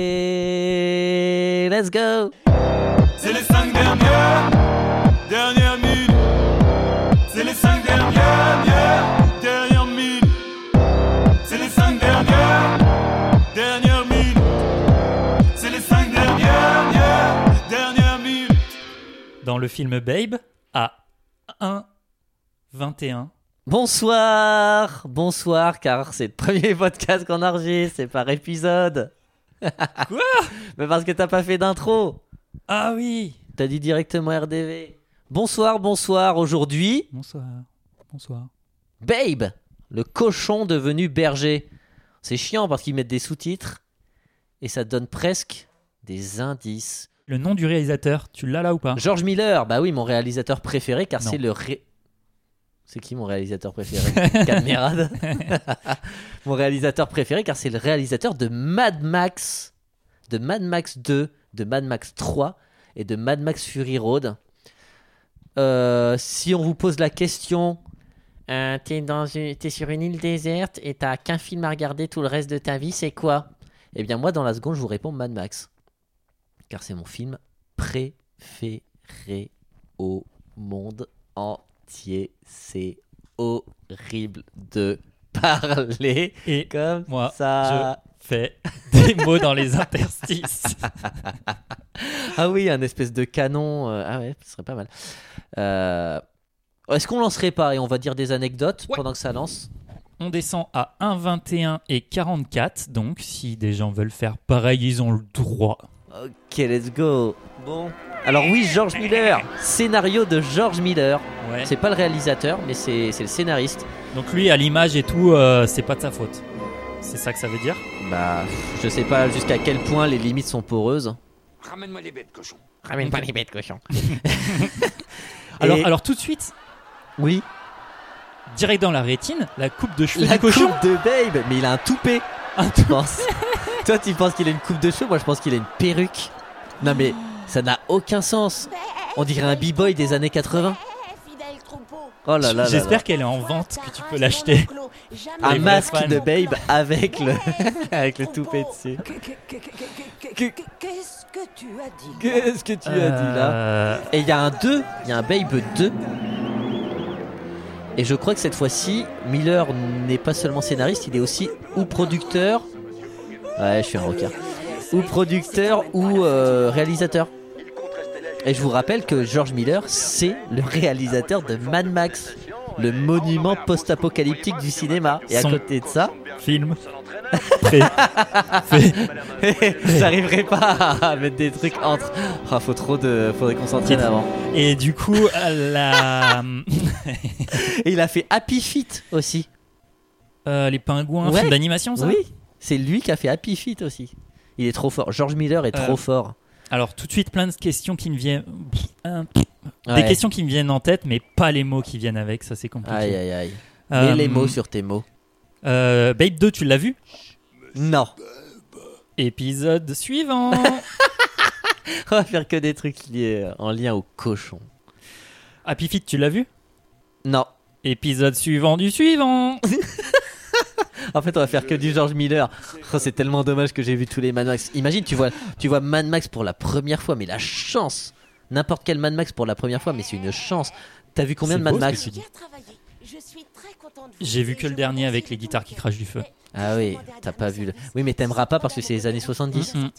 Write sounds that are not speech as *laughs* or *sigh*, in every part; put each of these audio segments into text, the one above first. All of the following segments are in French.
Et let's go C'est les cinq dernières, dernières minutes. C'est les cinq dernières, dernières, dernières minutes. C'est les cinq dernières, dernières minutes. C'est les cinq dernières, dernières, dernières minutes. Dans le film Babe, à 1,21. Bonsoir Bonsoir, car c'est le premier *laughs* podcast qu'on enregistre, c'est par épisode. *laughs* Quoi? Mais parce que t'as pas fait d'intro. Ah oui T'as dit directement RDV. Bonsoir, bonsoir. Aujourd'hui, Bonsoir. Bonsoir. Babe, le cochon devenu berger. C'est chiant parce qu'ils mettent des sous-titres et ça donne presque des indices. Le nom du réalisateur, tu l'as là ou pas? George Miller, bah oui, mon réalisateur préféré, car Non. c'est le ré... C'est qui mon réalisateur préféré? *laughs* Cadmerade. *laughs* mon réalisateur préféré, car c'est le réalisateur de Mad Max, de Mad Max 2, de Mad Max 3 et de Mad Max Fury Road. Euh, si on vous pose la question, euh, t'es, dans une- t'es sur une île déserte et t'as qu'un film à regarder tout le reste de ta vie, c'est quoi? Eh bien moi, dans la seconde, je vous réponds Mad Max. Car c'est mon film préféré au monde entier. C'est horrible de *laughs* parler Et comme moi, ça. fais *laughs* des mots dans les interstices. *laughs* Ah oui, un espèce de canon. euh, Ah ouais, ce serait pas mal. Euh, Est-ce qu'on lancerait pas et on va dire des anecdotes Ouais. pendant que ça lance? On descend à 1,21 et 44. Donc, si des gens veulent faire pareil, ils ont le droit. Ok, let's go. Bon. Alors oui, George Miller. Scénario de George Miller. Ouais. C'est pas le réalisateur, mais c'est c'est le scénariste. Donc, lui, à l'image et tout, euh, c'est pas de sa faute. C'est ça que ça veut dire Bah, je sais pas jusqu'à quel point les limites sont poreuses. Ramène-moi les bêtes, cochon. Ramène pas les bêtes, cochon. *laughs* alors, Et- alors, tout de suite, Oui. direct dans la rétine, la coupe de cheveux La du cochon. coupe de Babe, mais il a un toupet. Un penses *laughs* Toi, tu penses qu'il a une coupe de cheveux? Moi, je pense qu'il a une perruque. Non, mais ça n'a aucun sens. On dirait un b-boy des années 80. Oh là là. J'espère qu'elle est en vente, que tu peux l'acheter. Un les masque de Babe avec le *laughs* avec le toupet dessus. Qu'est-ce que tu as dit Qu'est-ce que tu as dit là Euh, Et il y a un 2, il y a un Babe 2. Et je crois que cette fois-ci, Miller n'est pas seulement scénariste, il est aussi ou producteur. Ouais, je suis un rocker. Ou producteur ou euh, réalisateur. Et je vous rappelle que George Miller, c'est le réalisateur de Mad Max, le monument post-apocalyptique du cinéma. Et à Son- côté de ça, film. *laughs* Prêt. Fait. *laughs* j'arriverai pas à mettre des trucs entre. Ah, faut trop de. Faudrait qu'on s'entraîne avant. Et du coup, la... Et *laughs* il a fait Happy Feet aussi. euh, les pingouins, Ouais. film d'animation, ça Oui, c'est lui qui a fait Happy Feet aussi. Il est trop fort. George Miller est Euh, trop fort. Alors, tout de suite, plein de questions qui me viennent. Des Ouais. questions qui me viennent en tête, mais pas les mots qui viennent avec, ça c'est compliqué. Aïe aïe aïe. Euh, les mots sur tes mots. euh, Babe 2, tu l'as vu? Non. Épisode suivant. *laughs* On va faire que des trucs liés en lien au cochon. Happy Feet, tu l'as vu? Non. Épisode suivant du suivant. *laughs* En fait, on va faire que du George Miller. Oh, c'est tellement dommage que j'ai vu tous les Mad Max. Imagine, tu vois, tu vois Mad Max pour la première fois, mais la chance. N'importe quel Mad Max pour la première fois, mais c'est une chance. T'as vu combien de Mad beau Max J'ai vu que le dernier avec les guitares qui crachent du feu. Ah oui, t'as pas vu le. Oui, mais t'aimeras pas parce que c'est les années 70. Mm, mm.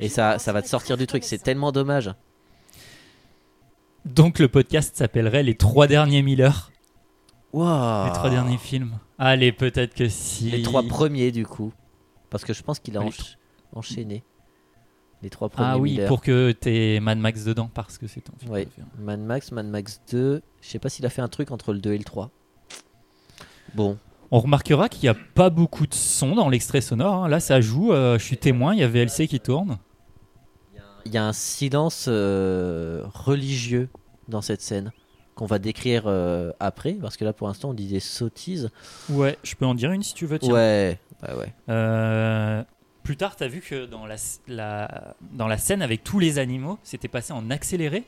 Et ça, ça va te sortir du truc. C'est tellement dommage. Donc, le podcast s'appellerait Les trois derniers Miller. Wow. Les trois derniers films. Allez, peut-être que si. Les trois premiers, du coup. Parce que je pense qu'il a encha- enchaîné. Les trois premiers. Ah oui, Miller. pour que t'aies Mad Max dedans, parce que c'est ton film Ouais. Mad Max, Mad Max 2. Je sais pas s'il a fait un truc entre le 2 et le 3. Bon. On remarquera qu'il n'y a pas beaucoup de son dans l'extrait sonore. hein. Là, ça joue. euh, je suis témoin. Il y a VLC qui tourne. Il y a un silence euh, religieux dans cette scène qu'on va décrire euh, après. Parce que là, pour l'instant, on dit des sottises. Ouais, je peux en dire une si tu veux. tiens. Ouais. Ouais, ouais. Euh, plus tard, t'as vu que dans la, la- dans la scène avec tous les animaux, c'était passé en accéléré?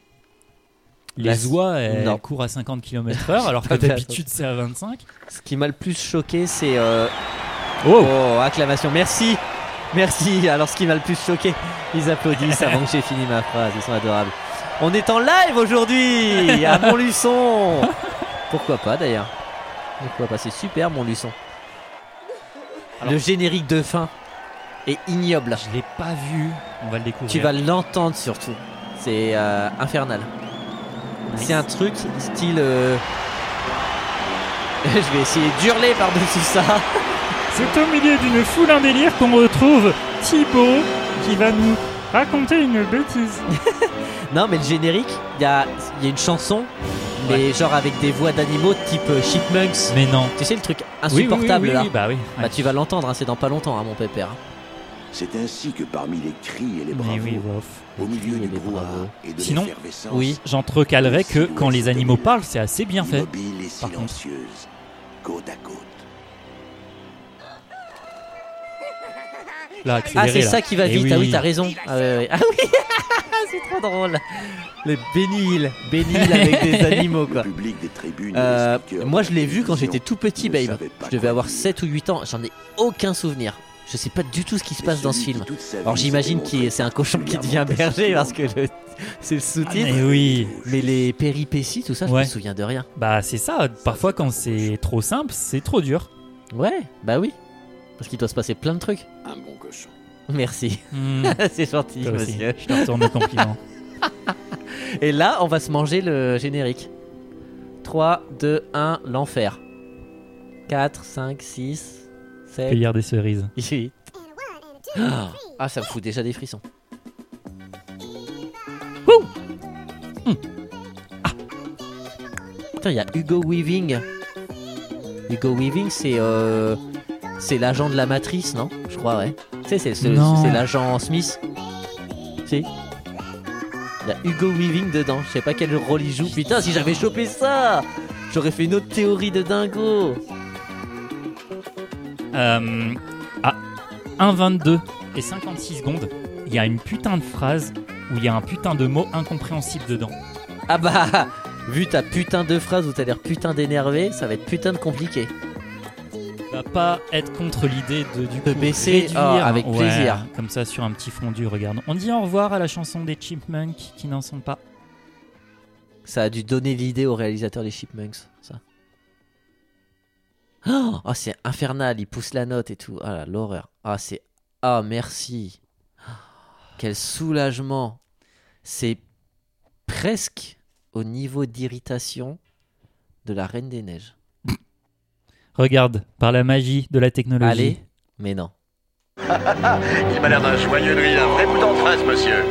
La- Les oies, elles Non. courent à 50 km/h, alors que *laughs* fait d'habitude c'est à 25. Ce qui m'a le plus choqué, c'est. euh, Oh, Oh, acclamation. Merci. Merci. Alors, ce qui m'a le plus choqué, ils applaudissent avant que j'ai fini ma phrase. Ils sont adorables. On est en live aujourd'hui à *laughs* Montluçon. Pourquoi pas d'ailleurs Pourquoi pas C'est super, Montluçon. Alors- Le générique de fin est ignoble. Je l'ai pas vu. On va le découvrir. Tu vas l'entendre surtout. C'est euh, infernal. C'est un truc style. euh, *laughs* Je vais essayer d'hurler par-dessus ça. C'est au milieu d'une foule en délire qu'on retrouve Thibaut qui va nous raconter une bêtise. *laughs* Non, mais le générique, il y a, y a une chanson, mais genre avec des voix d'animaux type euh, Chipmunks. Mais non. Tu sais le truc Oui, oui, oui, insupportable oui, là oui, bah oui. Bah tu vas l'entendre, hein, c'est dans pas longtemps, hein, mon pépère. C'est ainsi que parmi les cris et les bravos, oui, au milieu du brouhaha et de Sinon- l'effervescence, Oui. J'entrecalerais que quand les animaux parlent, c'est assez bien fait. immobile et par contre. silencieuse, côte à côte. Là, Ah, c'est ça qui va Eh vite, ah oui, t'as raison. Ah, ouais. *laughs* Ah oui, *laughs* c'est trop drôle. Le bénil, bénil avec des *laughs* animaux quoi. Le public des tribunes Euh, moi je l'ai vu quand j'étais tout petit, babe. Je devais avoir dire. 7 ou 8 ans, j'en ai aucun souvenir. Je sais pas du tout ce qui se passe dans ce film. Alors j'imagine que c'est un cochon qui devient berger parce que le- c'est le Ah, sous-titre. mais oui. Mais les péripéties, tout ça, je Ouais. me souviens de rien. Bah c'est ça. Parfois quand c'est trop simple, c'est trop dur. Ouais, bah oui. Parce qu'il doit se passer plein de trucs. Un bon. *laughs* Merci. Hmm, *laughs* c'est gentil, toi aussi. Je te retourne le compliment. *laughs* Et là, on va se manger le générique. 3, 2, 1, l'enfer. 4, 5, 6, 7, Cueillir des cerises. 8. Ah, ça me fout déjà des frissons. Hmm. Ah. Putain, il y a Hugo Weaving. Hugo Weaving, c'est euh, c'est l'agent de la matrice, non? Je crois, ouais. Tu sais, c'est ce- Non. c'est l'agent Smith. Si. Il y a Hugo Weaving dedans. Je sais pas quel rôle il joue. Putain, si j'avais chopé ça, j'aurais fait une autre théorie de dingo. Euh, à 1,22 et 56 secondes, il y a une putain de phrase où il y a un putain de mot incompréhensible dedans. Ah bah, vu ta putain de phrase où t'as l'air putain d'énervé, ça va être putain de compliqué. Va pas être contre l'idée de du De coup, baisser, réduire, ah, avec ouais, plaisir. Comme ça sur un petit fondu, regarde. On dit au revoir à la chanson des Chipmunks qui n'en sont pas. Ça a dû donner l'idée au réalisateur des Chipmunks, ça. Oh, oh, c'est infernal, il pousse la note et tout. Ah là, l'horreur. Ah, c'est. Ah, merci. Quel soulagement. C'est presque au niveau d'irritation de la Reine des Neiges. Regarde, par la magie de la technologie. Allez, mais non. *laughs* Il m'a l'air d'un joyeux drill, un vrai bout d'entrace, monsieur.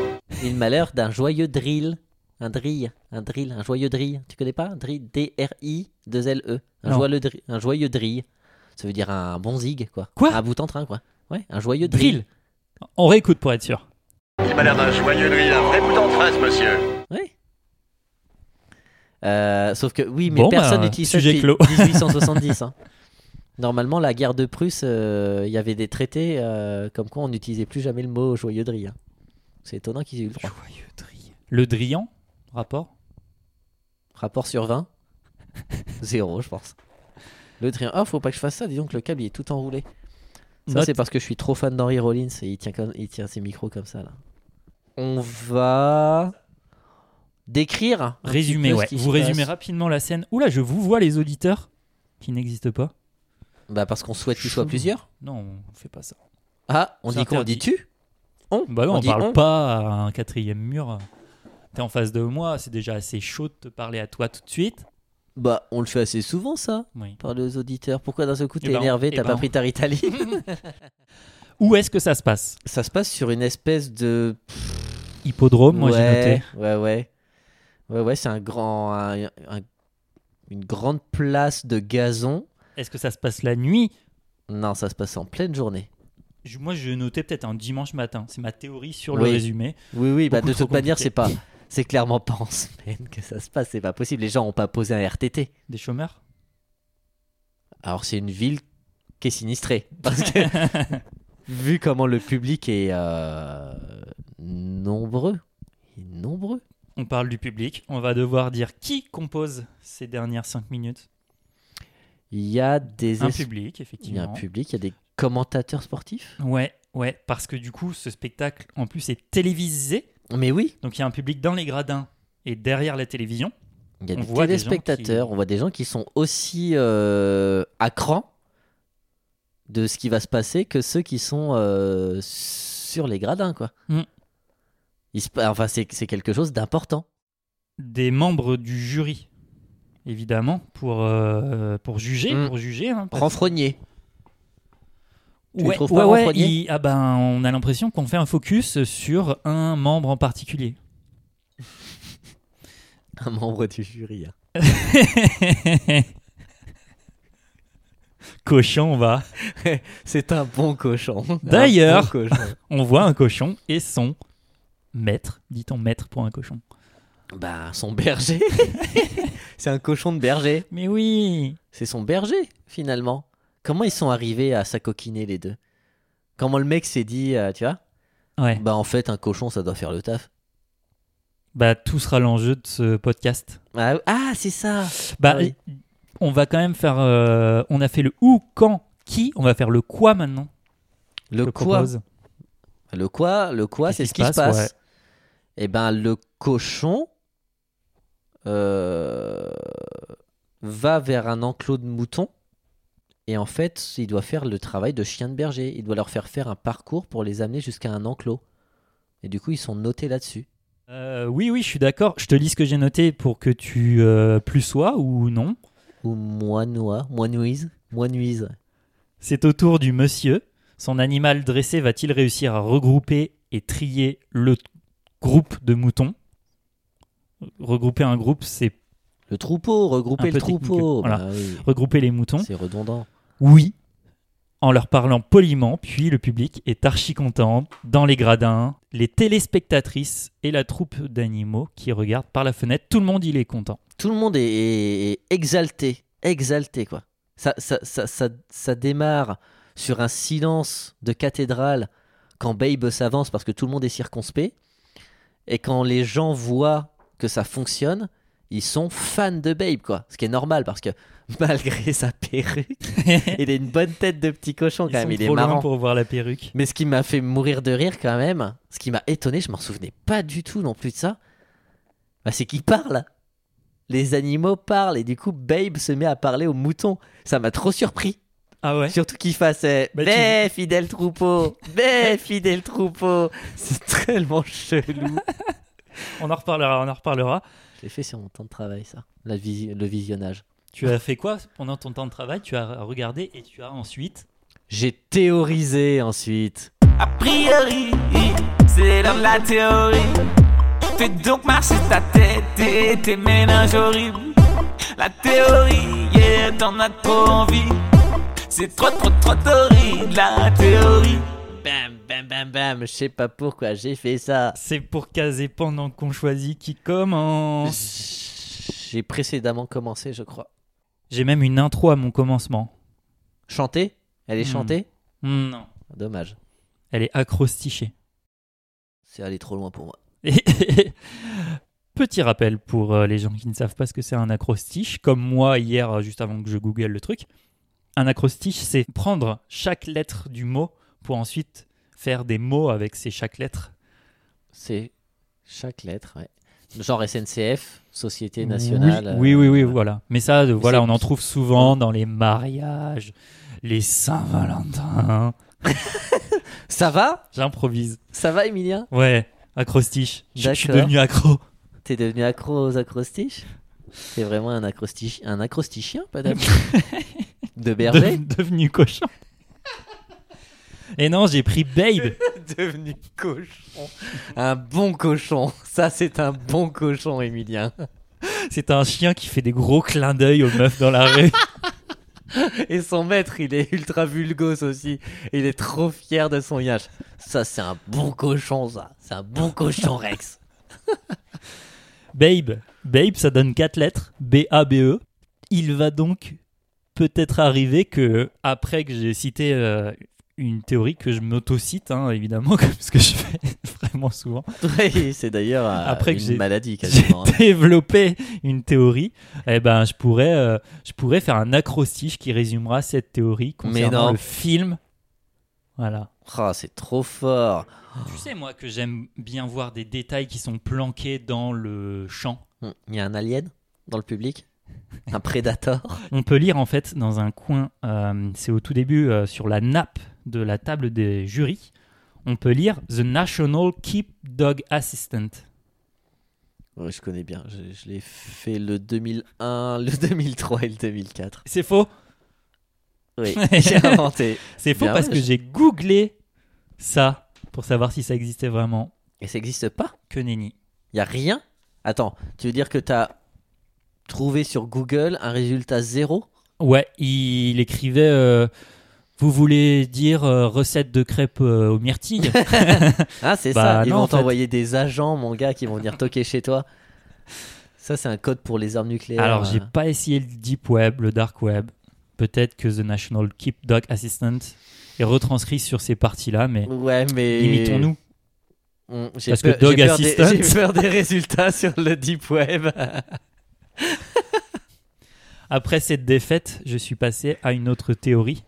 Il m'a l'air d'un joyeux drill. Un drill, un drill, un joyeux drill. Tu connais pas? Drill, D-R-I, 2-L-E. Un joyeux, drill, un joyeux drill. Ça veut dire un bon zig, quoi. Quoi? Un bout en train, quoi. Ouais, un joyeux drill. Drill. On réécoute pour être sûr. Il m'a l'air d'un joyeux drill, un vrai bout d'entrace, monsieur. Ouais. Euh, sauf que, oui, mais Bon, personne bah, n'utilise ça sujet depuis clos. 1870. hein. *laughs* Normalement, la guerre de Prusse, euh, il y avait des traités euh, comme quoi on n'utilisait plus jamais le mot joyeux drill. hein. C'est étonnant qu'ils aient eu le droit. Joyeux drill. Le drillant Rapport Rapport sur 20 *laughs* Zéro, je pense. Le triangle. Ah, faut pas que je fasse ça, dis donc, le câble il est tout enroulé. Ça, Note. c'est parce que je suis trop fan d'Henry Rollins et il tient, comme... il tient ses micros comme ça là. On va décrire. ce ouais. Vous résumez rapidement la scène. Oula, je vous vois les auditeurs qui n'existent pas. Bah, parce qu'on souhaite qu'il soit plusieurs. Non, on fait pas ça. Ah, on dit quoi On dit tu On Bah non, on, parle on pas à un quatrième mur. T'es en face de moi, c'est déjà assez chaud de te parler à toi tout de suite. Bah, on le fait assez souvent ça, Oui. parler aux auditeurs. Pourquoi d'un seul coup Eh t'es ben, énervé, eh t'as ben. pas pris ta Ritaline *laughs* *laughs* Où est-ce que ça se passe Ça se passe sur une espèce de Hippodrome, moi j'ai noté. Ouais, ouais. Ouais, ouais, c'est un grand. un- un- une grande place de gazon. Est-ce que ça se passe la nuit? Non, ça se passe en pleine journée. Je- Moi je notais peut-être un dimanche matin. C'est ma théorie sur le Oui. résumé. Oui, oui, bah, Beaucoup de trop toute manière, compliqué. c'est pas. C'est clairement pas en semaine que ça se passe, c'est pas possible. Les gens ont pas posé un RTT. Des chômeurs? Alors, c'est une ville qui est sinistrée. Parce que, *laughs* vu comment le public est euh, nombreux, il est nombreux. On parle du public. On va devoir dire qui compose ces dernières 5 minutes. Il y a des Un public, Il y a effectivement. un public, il y a des commentateurs sportifs. Ouais, ouais, parce que du coup, ce spectacle, en plus, est télévisé. Mais oui, Donc il y a un public dans les gradins et derrière la télévision. il y a On des voit téléspectateurs, qui- on voit des gens qui sont aussi euh, à cran de ce qui va se passer que ceux qui sont euh, sur les gradins, quoi. Mm. Il se pa- Enfin, c'est quelque chose d'important. Des membres du jury, évidemment, pour, euh, pour juger. Mm. Pour juger hein, Renfrogné. Tu ouais, trouves pas ouais, il- ah ben, on a l'impression qu'on fait un focus sur un membre en particulier. *laughs* Un membre du jury. hein. *laughs* cochon, on va. *laughs* C'est un bon cochon. D'ailleurs- bon. On voit un cochon et son maître. Dit-on maître pour un cochon Bah, son berger. *laughs* c'est un cochon de berger. Mais oui C'est son berger, finalement. Comment ils sont arrivés à s'acoquiner les deux? Comment le mec s'est dit, euh, tu vois? Ouais. Bah, en fait, un cochon, ça doit faire le taf. Bah, tout sera l'enjeu de ce podcast. Ah, ah, c'est ça Bah, Ah oui. on va quand même faire. euh, on a fait le où, quand, qui. On va faire le quoi maintenant? Le je quoi? propose. Le quoi? Le quoi, Qu'est-ce c'est qui ce qui se passe? Et ben, le cochon euh, va vers un enclos de moutons. Et en fait, il doit faire le travail de chien de berger. Il doit leur faire faire un parcours pour les amener jusqu'à un enclos. Et du coup, ils sont notés là-dessus. Euh, oui, oui, je suis d'accord. Je te lis ce que j'ai noté pour que tu euh, plus sois ou non. Ou moinois, moinouise, moinouise. C'est au tour du monsieur. Son animal dressé va-t-il réussir à regrouper et trier le groupe de moutons? Regrouper un groupe, c'est Le troupeau, regrouper le troupeau. voilà. Bah oui, regrouper les moutons. c'est redondant. Oui, en leur parlant poliment, puis le public est archi content. Dans les gradins, les téléspectatrices et la troupe d'animaux qui regardent par la fenêtre, tout le monde il est content. Tout le monde est exalté, exalté quoi. Ça, ça, ça, ça, ça démarre sur un silence de cathédrale quand Babe s'avance parce que tout le monde est circonspect. Et quand les gens voient que ça fonctionne, ils sont fans de Babe quoi. Ce qui est normal parce que *laughs* malgré sa perruque, *laughs* il a une bonne tête de petit cochon quand Ils même. sont Il est trop loin marrant. pour voir la perruque. Mais ce qui m'a fait mourir de rire quand même, ce qui m'a étonné, je m'en souvenais pas du tout non plus de ça, bah, c'est qu'il parle. Les animaux parlent et du coup Babe se met à parler aux moutons. Ça m'a trop surpris. Ah ouais? Surtout qu'il fasse euh, Bah, tu- Bé, fidèle troupeau, bé, fidèle troupeau. C'est tellement chelou. *laughs* *laughs* On en reparlera, on en reparlera. Je l'ai fait sur mon temps de travail ça, la visi- le visionnage. Tu as fait quoi pendant ton temps de travail? Tu as regardé et tu as ensuite. J'ai théorisé ensuite. A priori, c'est l'heure de la théorie. Fais donc marcher ta tête et tes ménages horribles. La théorie, yeah, t'en as trop envie. C'est trop, trop, trop horrible, la théorie. Bam, bam, bam. Je sais pas pourquoi j'ai fait ça. C'est pour caser pendant qu'on choisit qui commence. J'ai précédemment commencé, je crois. J'ai même une intro à mon commencement. Chanter Elle est Hmm. chantée? Hmm, Non, Dommage. elle est acrostichée. C'est allé trop loin pour moi. Et- *laughs* Petit rappel pour euh, les gens qui ne savent pas ce que c'est un acrostiche, comme moi hier, juste avant que je google le truc. Un acrostiche, c'est prendre chaque lettre du mot pour ensuite faire des mots avec ces chaque lettre. C'est chaque lettre, ouais. Genre SNCF, Société Nationale. Oui, oui, oui, oui, euh, voilà. Mais ça, voilà, on en trouve souvent dans les mariages, les Saint-Valentin. *laughs* Ça va? J'improvise. Ça va, Emilien? Ouais, acrostiche. Je suis devenu accro. T'es devenu accro aux acrostiches? T'es vraiment un, acrostiche... un acrostichien, peut-être *laughs* De berger? De- devenu cochon. Et non, j'ai pris Babe. *laughs* Devenu cochon. Un bon cochon. Ça, c'est un bon cochon, Emilien. C'est un chien qui fait des gros clins d'œil aux meufs dans la rue. *laughs* Et son maître, il est ultra vulgose aussi. Il est trop fier de son yach. Ça, c'est un bon cochon, ça. C'est un bon cochon, Rex. Babe. Babe, ça donne quatre lettres. B-A-B-E. Il va donc peut-être arriver que, après que j'ai cité euh, une théorie que je m'auto-cite, hein, évidemment, *laughs* comme ce que je fais *laughs* vraiment souvent, Oui, c'est d'ailleurs euh, Après que une j'ai- maladie, *laughs* j'ai quasiment. hein. développé une théorie, eh ben, je pourrais, euh, je pourrais faire un acrostiche qui résumera cette théorie concernant le film. Voilà. Oh, c'est trop fort. Tu sais, moi, que j'aime bien voir des détails qui sont planqués dans le champ. Hmm, Il y a un alien dans le public? Un prédateur? On peut lire en fait dans un coin, euh, c'est au tout début euh, sur la nappe de la table des jurys, on peut lire The National Keep Dog Assistant. Ouais, je connais bien. Je, je l'ai fait le 2001, le 2003 et le 2004. C'est faux. Oui, *laughs* j'ai inventé. C'est faux Bien, parce ouais, que j'ai googlé ça pour savoir si ça existait vraiment. Et ça n'existe pas? Que nenni. Il a rien? Attends, tu veux dire que tu as trouvé sur Google un résultat zéro? Ouais, il écrivait euh, Vous voulez dire euh, recette de crêpes euh, aux myrtilles *laughs* Ah, c'est *laughs* Bah ça. Ils non, en vont fait. t'envoyer des agents, mon gars, qui vont venir toquer chez toi. Ça, c'est un code pour les armes nucléaires. Alors, j'ai euh. pas essayé le deep web, le dark web. Peut-être que The National Keep Dog Assistant est retranscrit sur ces parties-là, mais Ouais, mais. limitons-nous. Mm, Parce peur- que Dog Assistant- *laughs* J'ai peur des résultats sur le Deep Web. Après cette défaite, je suis passé à une autre théorie.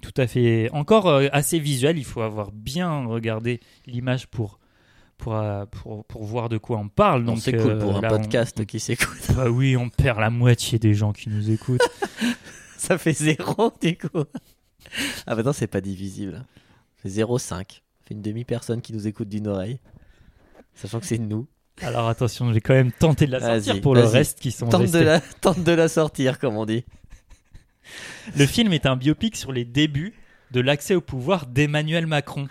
Tout à fait, encore euh, assez visuelle. Il faut avoir bien regardé l'image pour, pour, euh, pour, pour voir de quoi on parle. Donc, c'est cool euh, pour un là, on- podcast qui s'écoute. Bah oui, on perd la moitié des gens qui nous écoutent. *laughs* Ça fait zéro, du coup. Ah, bah non, c'est pas divisible. C'est 0,5. Ça fait une demi-personne qui nous écoute d'une oreille. Sachant que c'est nous. Alors attention, je vais quand même tenter de la sortir pour le reste qui sont Tente de, restés. la, tente de la sortir, comme on dit. Le film est un biopic sur les débuts de l'accès au pouvoir d'Emmanuel Macron.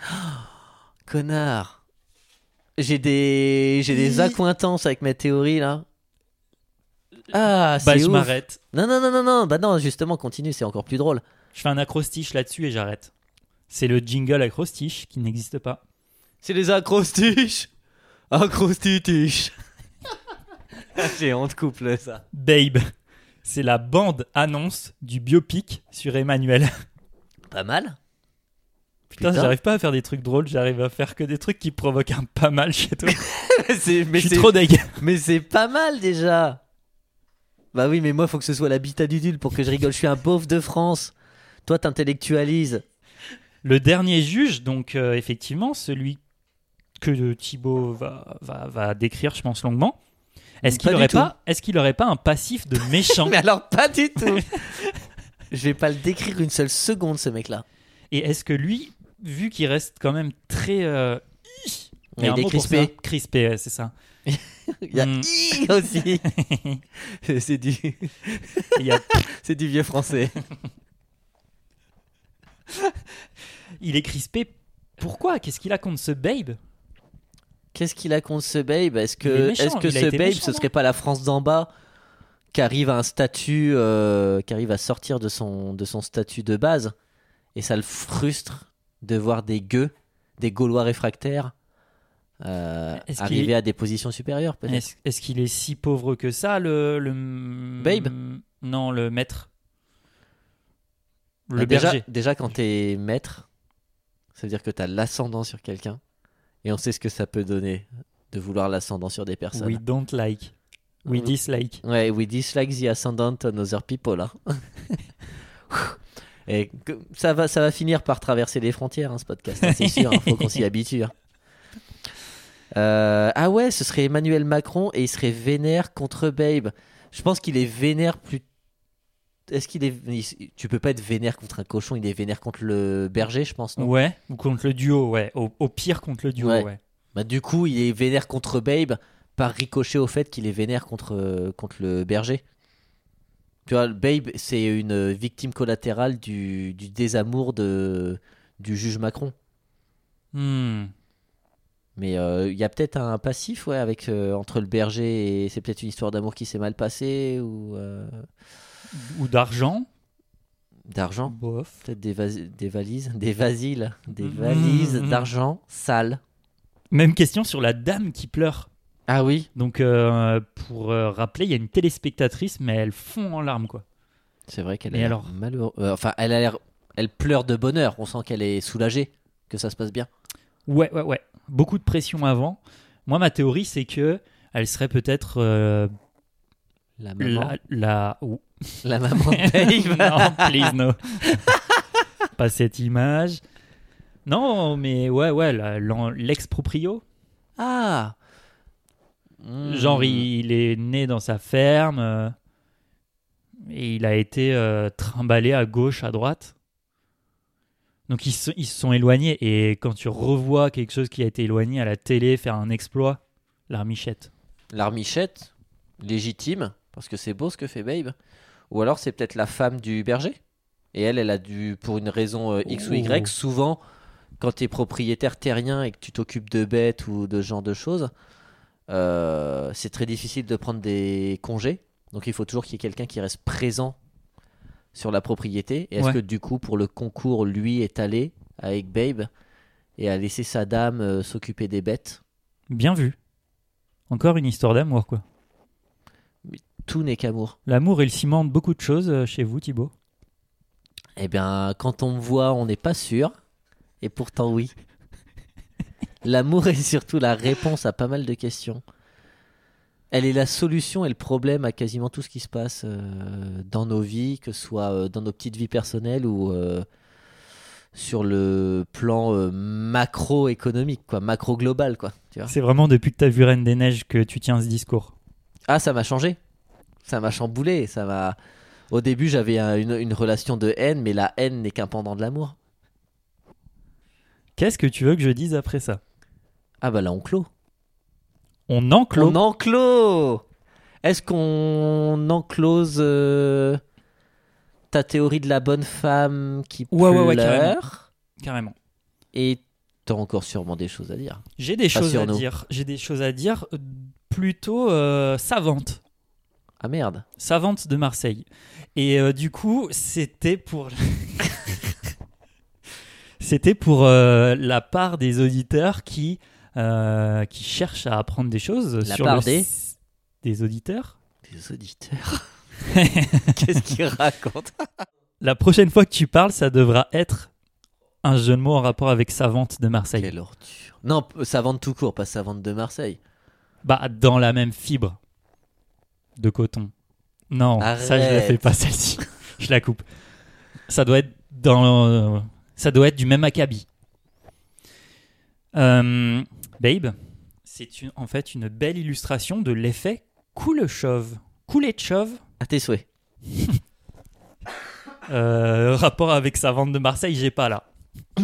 *gasps* Connard. J'ai des, j'ai des accointances avec ma théorie là. Ah, Bah, c'est je ouf. m'arrête. Non, non, non, non, non. Bah non, justement, continue, c'est encore plus drôle. Je fais un acrostiche là-dessus et j'arrête. C'est le jingle acrostiche qui n'existe pas. C'est les acrostiches. Acrostitiches. *laughs* j'ai honte couple ça. Babe, c'est la bande annonce du biopic sur Emmanuel. Pas mal. Putain, Putain. j'arrive pas à faire des trucs drôles, j'arrive à faire que des trucs qui provoquent un pas mal chez toi. *laughs* C'est- mais Je suis c'est trop deg. mais c'est pas mal déjà. Bah oui, mais moi, faut que ce soit l'habitat du dul pour que je rigole. Je suis un beauf de France. Toi, t'intellectualises. Le dernier juge, donc euh, effectivement, celui que Thibaut va, va, va décrire, je pense, longuement. Est-ce qu'il du aurait tout. pas, est-ce qu'il aurait pas un passif de méchant *laughs* Mais alors, pas du tout. *laughs* je vais pas le décrire une seule seconde, ce mec-là. Et est-ce que lui, vu qu'il reste quand même très euh, Il un est mot pour crispé. ça. Crispé, ouais, c'est ça. *laughs* Il y a Mm. I aussi. c'est du, a- c'est du vieux français. il est crispé. Pourquoi? Qu'est-ce qu'il a contre ce babe? Qu'est-ce qu'il a contre ce babe? Est-ce que, méchant, est-ce que ce babe, méchant, ce serait pas la France d'en bas qui arrive à un statut, euh, qui arrive à sortir de son, de son statut de base? Et ça le frustre de voir des gueux, des Gaulois réfractaires euh, arriver est- à des positions supérieures peut-être? Est-ce est-ce qu'il est si pauvre que ça, le. le Babe? Non, le maître. Le Ah, déjà, déjà, quand t'es maître, ça veut dire que t'as l'ascendant sur quelqu'un et on sait ce que ça peut donner de vouloir l'ascendant sur des personnes. We don't like. We Mm. dislike. Ouais, we dislike the ascendant on other people. hein. *laughs* Et ça va, ça va finir par traverser les frontières, hein, ce podcast. hein, c'est sûr, il faut qu'on s'y habitue. hein. Euh, ah ouais, ce serait Emmanuel Macron et il serait vénère contre Babe. Je pense qu'il est vénère plus. Est-ce qu'il est. il- Tu peux pas être vénère contre un cochon, il est vénère contre le berger, je pense, non? Ouais, ou contre le duo, ouais. Au, au pire, contre le duo, Ouais. ouais. Bah, du coup, il est vénère contre Babe par ricochet au fait qu'il est vénère contre, euh, contre le berger. Tu vois, Babe, c'est une victime collatérale du, du désamour de, du juge Macron. Hmm. Mais euh, il y a peut-être un passif ouais, avec, euh, entre le berger et c'est peut-être une histoire d'amour qui s'est mal passée ou euh, Ou d'argent. d'argent. Bof. Peut-être des, vas- des valises, des vasiles, des valises Mhm. d'argent sales. Même question sur la dame qui pleure. Ah oui Donc, euh, pour euh, rappeler, il y a une téléspectatrice, mais elle fond en larmes, quoi. C'est vrai qu'elle a Et l'air alors malheureux- euh, enfin, elle a l'air. Elle pleure de bonheur. On sent qu'elle est soulagée, que ça se passe bien. Ouais, ouais, ouais. Beaucoup de pression avant. Moi, ma théorie, c'est que elle serait peut-être La maman. la, la... ou- *laughs* La, maman de *laughs* Babe. non, please no. *laughs* Pas cette image. Non, mais ouais, ouais, l'ex-proprio. Ah Hmm. Genre, il, il est né dans sa ferme euh, et il a été euh, trimballé à gauche, à droite. Donc, ils se, ils se sont éloignés. Et quand tu revois quelque chose qui a été éloigné à la télé faire un exploit, l'armichette. L'armichette, légitime, parce que c'est beau ce que fait Babe. Ou alors c'est peut-être la femme du berger. Et elle, elle a dû, pour une raison euh, X ou Y, souvent, quand tu es propriétaire terrien et que tu t'occupes de bêtes ou de ce genre de choses, euh, c'est très difficile de prendre des congés. Donc il faut toujours qu'il y ait quelqu'un qui reste présent sur la propriété. Et est-ce Ouais. que du coup, pour le concours, lui est allé avec Babe et a laissé sa dame euh, s'occuper des bêtes? Bien vu. Encore une histoire d'amour, quoi. Tout n'est qu'amour. L'amour, il cimente beaucoup de choses euh, chez vous, Thibaut. Eh bien, quand on me voit, on n'est pas sûr. Et pourtant, oui. *laughs* L'amour est surtout la réponse à pas mal de questions. Elle est la solution et le problème à quasiment tout ce qui se passe euh, dans nos vies, que ce soit euh, dans nos petites vies personnelles ou euh, sur le plan macroéconomique, quoi, macro-global, quoi. Tu vois C'est vraiment depuis que t'as vu Reine des Neiges que tu tiens ce discours. Ah, ça m'a changé. Ça m'a chamboulé. Ça m'a. Au début, j'avais un- une, une relation de haine, mais la haine n'est qu'un pendant de l'amour. Qu'est-ce que tu veux que je dise après ça? Ah bah là, on clôt. On enclôt. On enclôt Est-ce qu'on enclose euh, ta théorie de la bonne femme qui Ouais, ouais, ouais, pleure Carrément. Et t'as encore sûrement des choses à dire. J'ai des choses à dire. J'ai des choses à dire plutôt euh, savantes. Ah merde. Savante de Marseille. Et euh, du coup, c'était pour. *laughs* c'était pour euh, la part des auditeurs qui, euh, qui cherchent à apprendre des choses. La sur part le des s- Des auditeurs. Des auditeurs. *laughs* Qu'est-ce qu'ils racontent La prochaine fois que tu parles, ça devra être un jeu de mots en rapport avec Savante de Marseille. Quelle ordure. Non, p- savante tout court, pas savante de Marseille. Bah, dans la même fibre de coton. Non, ça je la fais pas celle-ci. *laughs* je la coupe. Ça doit être dans, euh, ça doit être du même acabit. Euh, Babe, c'est en fait une belle illustration de l'effet Kuleshov. Kuleshov, À tes souhaits. *laughs* euh, rapport avec sa vente de Marseille, j'ai pas là. *laughs*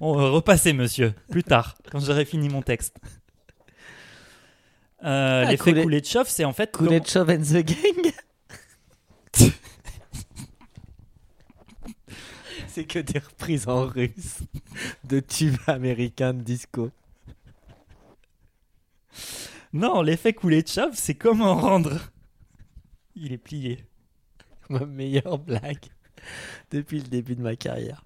On va repasser, monsieur, plus tard, quand j'aurai fini mon texte. Euh, Ah, L'effet Kuleshov, c'est en fait. comment- Kuleshov and the Gang *laughs* C'est que des reprises en russe de tubes américains de disco. Non, l'effet Kuleshov, c'est comment rendre. Il est plié. Ma meilleure blague depuis le début de ma carrière.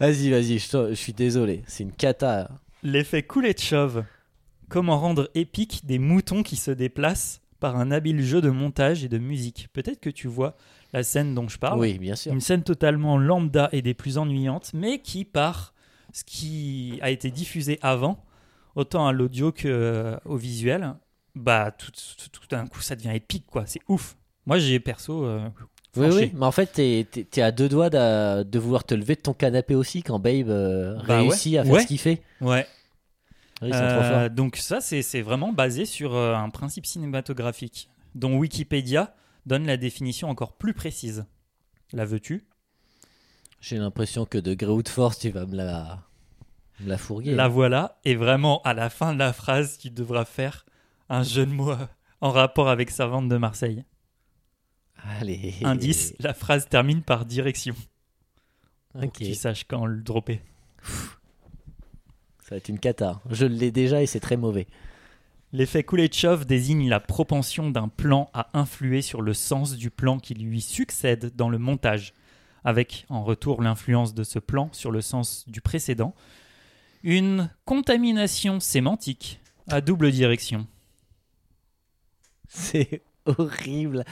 Vas-y, vas-y, je suis désolé. C'est une cata. L'effet Kuleshov. Comment rendre épique des moutons qui se déplacent par un habile jeu de montage et de musique. Peut-être que tu vois la scène dont je parle. Oui, bien sûr. Une scène totalement lambda et des plus ennuyantes, mais qui, par ce qui a été diffusé avant, autant à l'audio que euh, visuel, bah tout, tout- tout d'un coup ça devient épique, quoi. C'est ouf. Moi j'ai perso. euh, Oui, oui, mais en fait, t'es à deux doigts de, vouloir te lever de ton canapé aussi quand Babe euh, Bah ouais. réussit à faire Ouais. ce qu'il fait. Ouais. Oui, trop Euh, donc ça, c'est vraiment basé sur euh, un principe cinématographique dont Wikipédia donne la définition encore plus précise. La veux-tu? J'ai l'impression que de gré ou de force, tu vas me la, me la fourguer. La voilà, et vraiment à la fin de la phrase, tu devras faire un jeu de mots euh, en rapport avec sa vente de Marseille. Allez. Indice, la phrase termine par direction. Pour Ok. que tu saches quand le dropper. Ça va être une cata. Je l'ai déjà et c'est très mauvais. L'effet Kuleshov désigne la propension d'un plan à influer sur le sens du plan qui lui succède dans le montage, avec en retour l'influence de ce plan sur le sens du précédent. Une contamination sémantique à double direction. C'est horrible.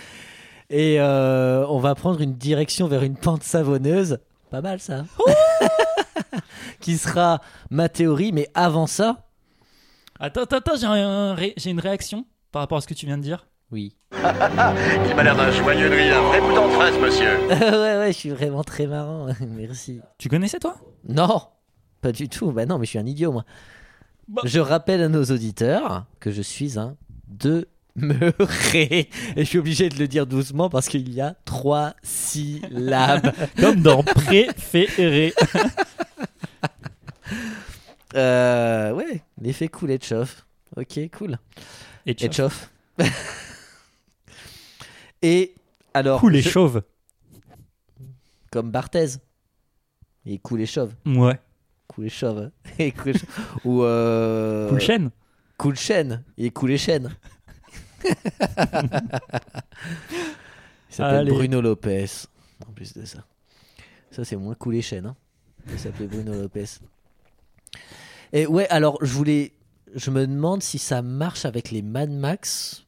Et euh, on va prendre une direction vers une pente savonneuse. Pas mal ça. *laughs* Qui sera ma théorie, mais avant ça, Attends, attends, attends, j'ai un ré- j'ai une réaction par rapport à ce que tu viens de dire. Oui. Il m'a l'air d'un joyeux de rire, un vrai bouton de fraise, monsieur. *laughs* ouais, ouais, je suis vraiment très marrant. *laughs* Merci. Tu connaissais toi? Non, pas du tout. Bah non, mais je suis un idiot, moi. Bah. Je rappelle à nos auditeurs que je suis un demeuré. Et je suis obligé de le dire doucement parce qu'il y a trois syllabes. *laughs* Comme dans Préféré. *laughs* euh, ouais, l'effet cool et chauffe. Ok, cool. Et chauffe. *laughs* et alors, cool et je- chauve. comme Barthez. Et cool et chauve. Ouais. Cool et chauve. Et cool et chauve. Ou euh... Cool chaîne. Cool chaîne. Et cool et chaîne. Il s'appelle. Bruno Lopez. En plus de ça. Ça, c'est moins cool chaîne. Hein. Il s'appelait Bruno Lopez. Et ouais, alors, je voulais. Je me demande si ça marche avec les Mad Max.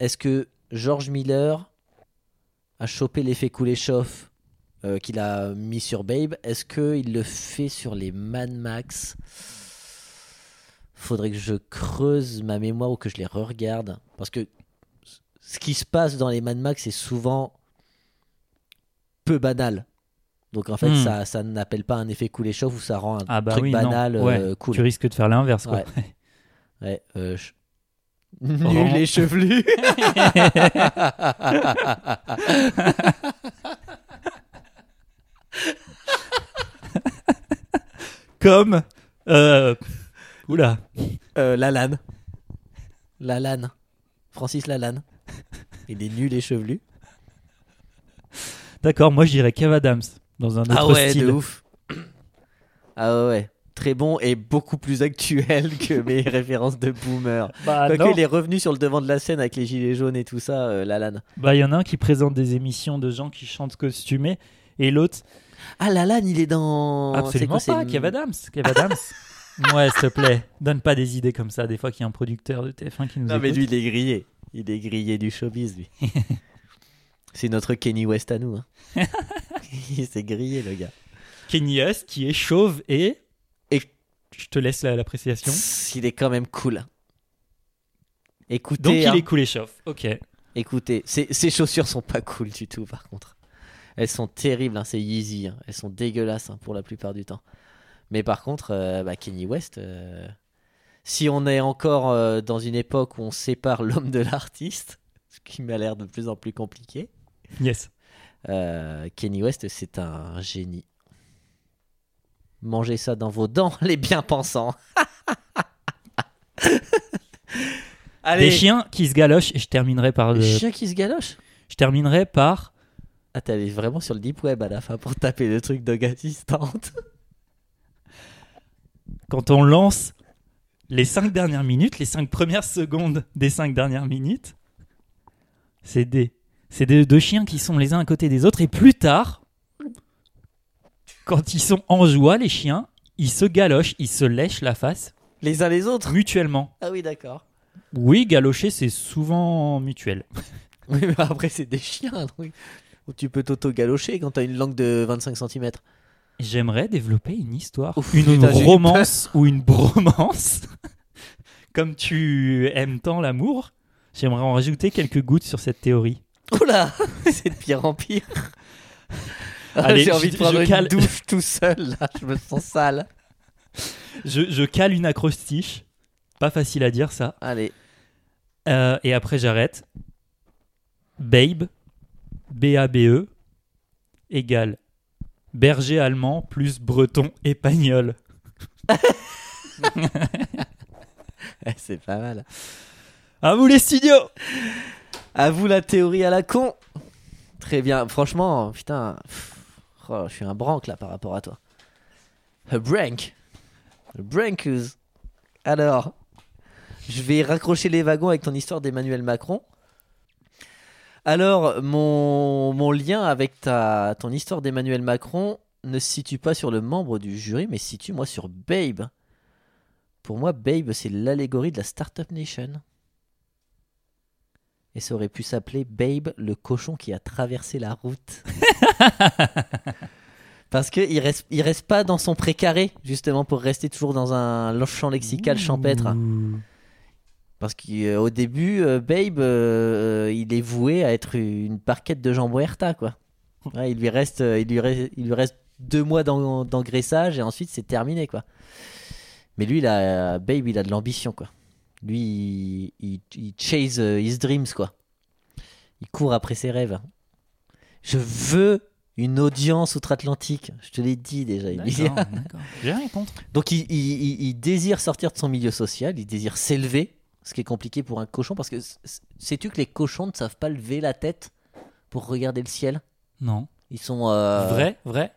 Est-ce que George Miller a chopé l'effet chauffe euh, qu'il a mis sur Babe? Est-ce qu'il le fait sur les Mad Max? Faudrait que je creuse ma mémoire ou que je les re-regarde. Parce que ce qui se passe dans les Mad Max est souvent peu banal. Donc en fait, Hmm. ça, ça n'appelle pas un effet cool et chauffe ou ça rend un Ah bah truc oui, banal non. Ouais, euh, cool. Tu risques de faire l'inverse, quoi. Ouais. *laughs* Ouais, euh, je- Nul et chevelu. *laughs* Comme. Euh... Oula. Euh, Lalanne. Lalanne. Francis Lalanne. Il est nul et chevelu. D'accord, moi je dirais Kev Adams dans un autre Ah ouais, style. de ouf. Ah ouais. Très bon et beaucoup plus actuel que *laughs* mes références de boomer. Bah Quoique il est revenu sur le devant de la scène avec les gilets jaunes et tout ça, euh, Lalanne. Bah il y en a un qui présente des émissions de gens qui chantent costumés et l'autre Ah, Lalanne, il est dans. c'est absolument quoi, pas. Kev Adams. Kev Adams. *laughs* ouais, s'il te plaît, donne pas des idées comme ça. Des fois qu'il y a un producteur de TF1 qui nous Non, mais lui, il est grillé. Il est grillé du showbiz, lui. *laughs* c'est notre Kenny West à nous. Hein. *laughs* il s'est grillé, le gars. Kenny West qui est chauve et Et- je te laisse la- l'appréciation. Il est quand même cool. Écoutez, Donc il hein, est cool et chauve. Ok. écoutez, ses, ses chaussures sont pas cool du tout, par contre. Elles sont terribles, hein, c'est Yeezy. Elles sont dégueulasses pour la plupart du temps. Mais par contre, euh, bah, Kenny West, euh, si on est encore euh, dans une époque où on sépare l'homme de l'artiste, *laughs* ce qui m'a l'air de plus en plus compliqué, Yes. Kenny West, c'est un génie. Mangez ça dans vos dents, *laughs* les bien-pensants. *laughs* Allez, Des chiens qui se galochent et je terminerai par le... Des chiens qui se galochent. je terminerai par Ah, t'es allé vraiment sur le deep web à la fin pour taper le truc dog assistante. Quand on lance les cinq dernières minutes, les cinq premières secondes des cinq dernières minutes, c'est des, c'est des deux chiens qui sont les uns à côté des autres. Et plus tard, quand ils sont en joie, les chiens, ils se galochent, ils se lèchent la face Les uns les autres. mutuellement. Ah oui, d'accord. Oui, galocher, c'est souvent mutuel. Oui, mais après, c'est des chiens. donc Tu peux t'auto-galocher quand t'as une langue de 25 cm. J'aimerais développer une histoire, Ouf, une romance ou une bromance. *laughs* Comme tu aimes tant l'amour, j'aimerais en rajouter quelques gouttes sur cette théorie. Oula, *laughs* c'est de pire en pire. *laughs* Allez, J'ai envie je- de prendre une cale- douche tout seul, là. Je me sens sale. Je, je cale une acrostiche. Pas facile à dire ça. Allez. Euh, et après, j'arrête. Babe, B-A-B-E, égale berger allemand plus breton espagnol. *laughs* Eh, c'est pas mal. À vous les studios À vous la théorie à la con. Très bien. Franchement, putain. oh, je suis un branque là par rapport à toi. A brank. A brankus. Alors, je vais raccrocher les wagons avec ton histoire d'Emmanuel Macron. Alors, mon, mon lien avec ta, ton histoire d'Emmanuel Macron ne se situe pas sur le membre du jury, mais se situe moi sur Babe. Pour moi, Babe, c'est l'allégorie de la Startup Nation. Et ça aurait pu s'appeler Babe, le cochon qui a traversé la route. *laughs* Parce qu'il reste, il reste pas dans son précaré, justement, pour rester toujours dans un champ lexical champêtre. Ouh. Parce qu'au début, euh, Babe, euh, il est voué à être une parquette de jambon Herta, quoi. Ouais, il, lui reste, euh, il, lui reste, il lui reste deux mois d'en- d'engraissage et ensuite c'est terminé, quoi. Mais lui, il a, Babe, il a de l'ambition, quoi. Lui, il, chase euh, his dreams, quoi. Il court après ses rêves. Je veux une audience outre-Atlantique. Je te l'ai dit déjà. *laughs* J'ai rien contre. Donc il, il- il- il désire sortir de son milieu social, il désire s'élever, ce qui est compliqué pour un cochon, parce que sais-tu que les cochons ne savent pas lever la tête pour regarder le ciel? Non. Ils sont... euh, Vrai, vrai?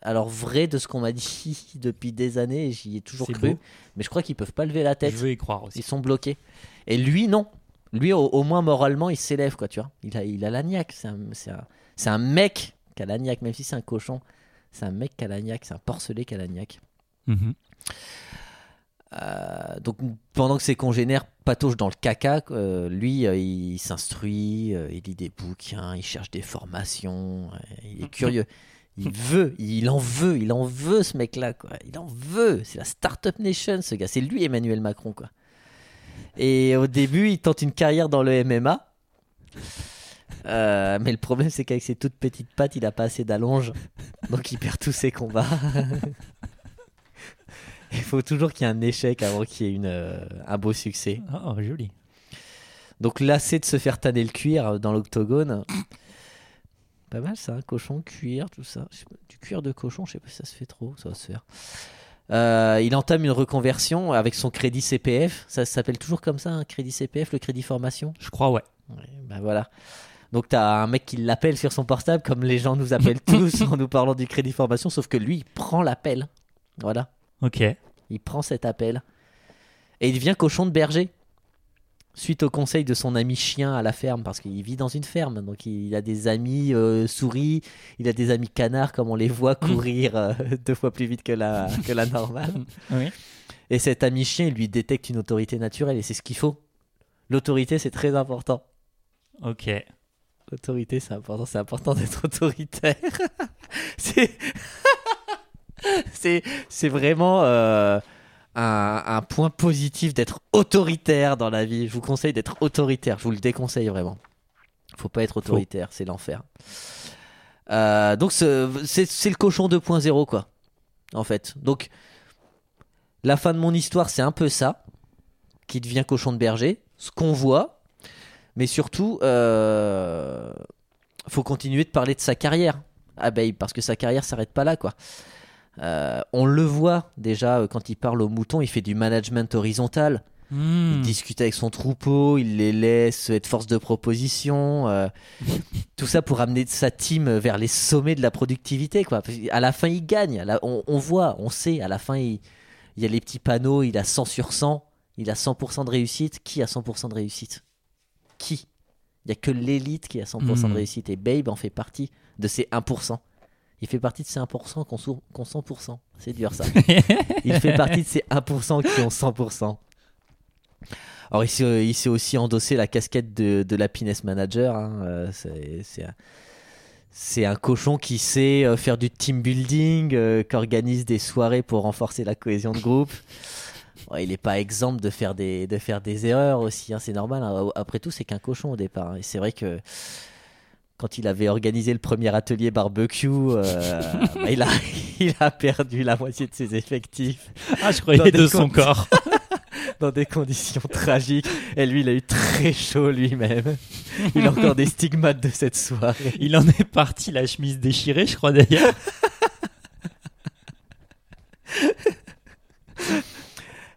Alors vrai de ce qu'on m'a *laughs* dit depuis des années, j'y ai toujours cru, beau. mais je crois qu'ils peuvent pas lever la Je tête, veux y croire aussi. ils sont bloqués. Et lui non, lui au, au moins moralement il s'élève quoi, tu vois. Il a, il a la niaque, c'est un, c'est un, un mec qui a la niaque, même si c'est un cochon, c'est un mec qui a la niaque, c'est un porcelet qui a la niaque. Euh, donc pendant que ses congénères patauchent dans le caca, euh, lui euh, il s'instruit, il lit des bouquins, il cherche des formations, il est curieux. Il veut, il en veut, il en veut ce mec-là, quoi. Il en veut. C'est la Startup Nation, ce gars. C'est lui, Emmanuel Macron, quoi. Et au début, il tente une carrière dans le MMA. Mais le problème, c'est qu'avec ses toutes petites pattes, il a pas assez d'allonge. Donc il perd tous ses combats. *laughs* Il faut toujours qu'il y ait un échec avant qu'il y ait une, euh, un beau succès. Oh, joli. Donc lassé de se faire tanner le cuir euh, dans l'octogone. Pas mal ça, cochon, cuir, tout ça. Du cuir de cochon, je sais pas si ça se fait trop, ça va se faire. Euh, il entame une reconversion avec son crédit CPF. Ça s'appelle toujours comme ça, un crédit CPF, le crédit formation? Je crois, ouais. Ouais, ben voilà. Donc t'as un mec qui l'appelle sur son portable, comme les gens nous appellent *laughs* tous en nous parlant du crédit formation, sauf que lui, il prend l'appel. Voilà. Ok. Il prend cet appel et il devient cochon de berger. Suite au conseil de son ami chien à la ferme, parce qu'il vit dans une ferme, donc il a des amis euh, souris, il a des amis canards, comme on les voit courir euh, *laughs* deux fois plus vite que la, que la normale. *laughs* Oui. Et cet ami chien, il lui détecte une autorité naturelle, et c'est ce qu'il faut. L'autorité, c'est très important. Ok. L'autorité, c'est important, c'est important d'être autoritaire. *laughs* c'est... *laughs* c'est, c'est vraiment euh, un, un point positif d'être autoritaire dans la vie. Je vous conseille d'être autoritaire, je vous le déconseille vraiment. Faut pas être autoritaire, c'est l'enfer. Euh, donc ce- c'est, c'est le cochon 2.0 quoi, en fait. Donc la fin de mon histoire, c'est un peu ça, qui devient cochon de berger, ce qu'on voit, mais surtout, euh, faut continuer de parler de sa carrière Babe, parce que sa carrière s'arrête pas là, quoi. Euh, on le voit déjà euh, quand il parle aux moutons, il fait du management horizontal. Hmm. Il discute avec son troupeau, il les laisse être force de proposition. euh, tout ça pour amener sa team vers les sommets de la productivité. Quoi. À la fin, il gagne. La- on, on voit, on sait. À la fin, il, il y a les petits panneaux, il a 100 sur 100. Il a 100% de réussite. Qui a 100% de réussite? Qui? Il n'y a que l'élite qui a 100% Mhm. de réussite. Et Babe en fait partie de ces 1%. Il fait partie de ces 1% qui ont sou- ont 100%. C'est dur ça. *laughs* Il fait partie de ces 1% qui ont 100%. Alors il s'est, aussi endossé la casquette de, de l'happiness manager. hein, euh, c'est, un, cochon qui sait euh, faire du team building, euh, qui organise des soirées pour renforcer la cohésion de groupe. Il n'est pas exempt de faire des, de faire des erreurs aussi, hein, c'est normal. hein. Après tout, c'est qu'un cochon au départ. Et c'est vrai que quand il avait organisé le premier atelier barbecue, euh, *laughs* bah, il, a, *laughs* il a perdu la moitié de ses effectifs Ah, je croyais de son corps. *laughs* dans des conditions tragiques. Et lui, il a eu très chaud lui-même. Il a encore des stigmates de cette soirée. Il en est parti, la chemise déchirée, je crois d'ailleurs.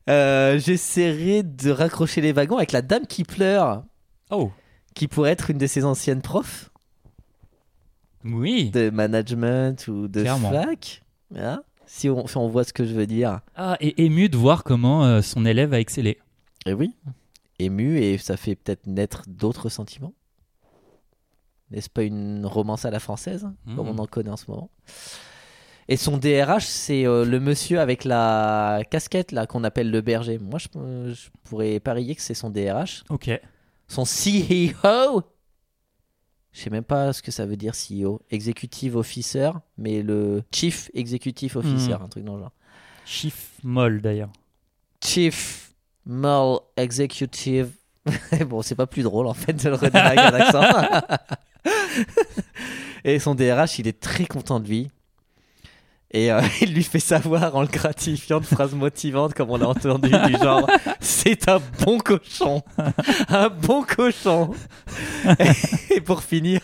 Euh, J'essaierai de raccrocher les wagons avec la dame qui pleure, Oh. qui pourrait être une de ses anciennes profs Oui. de management ou de Clairement. fac. Hein si, on, si on voit ce que je veux dire. Ah, et ému de voir comment euh, son élève a excellé. Et oui, ému et ça fait peut-être naître d'autres sentiments. N'est-ce pas une romance à la française, Mhm. comme on en connaît en ce moment? Et son DRH, c'est euh, le monsieur avec la casquette là qu'on appelle le berger. Moi, je, euh, je pourrais parier que c'est son DRH. Ok. Son CEO Je sais même pas ce que ça veut dire CEO. Executive Officer, mais le Chief Executive Officer, Mhm. un truc dans le genre. Chiffre molle d'ailleurs. Chief Mall Executive. *laughs* bon, c'est pas plus drôle en fait de le redire avec un accent. *laughs* Et son DRH, il est très content de lui. Et euh, *laughs* il lui fait savoir en le gratifiant de phrases motivantes, comme on a entendu, du genre C'est un bon cochon Un bon cochon Et pour finir,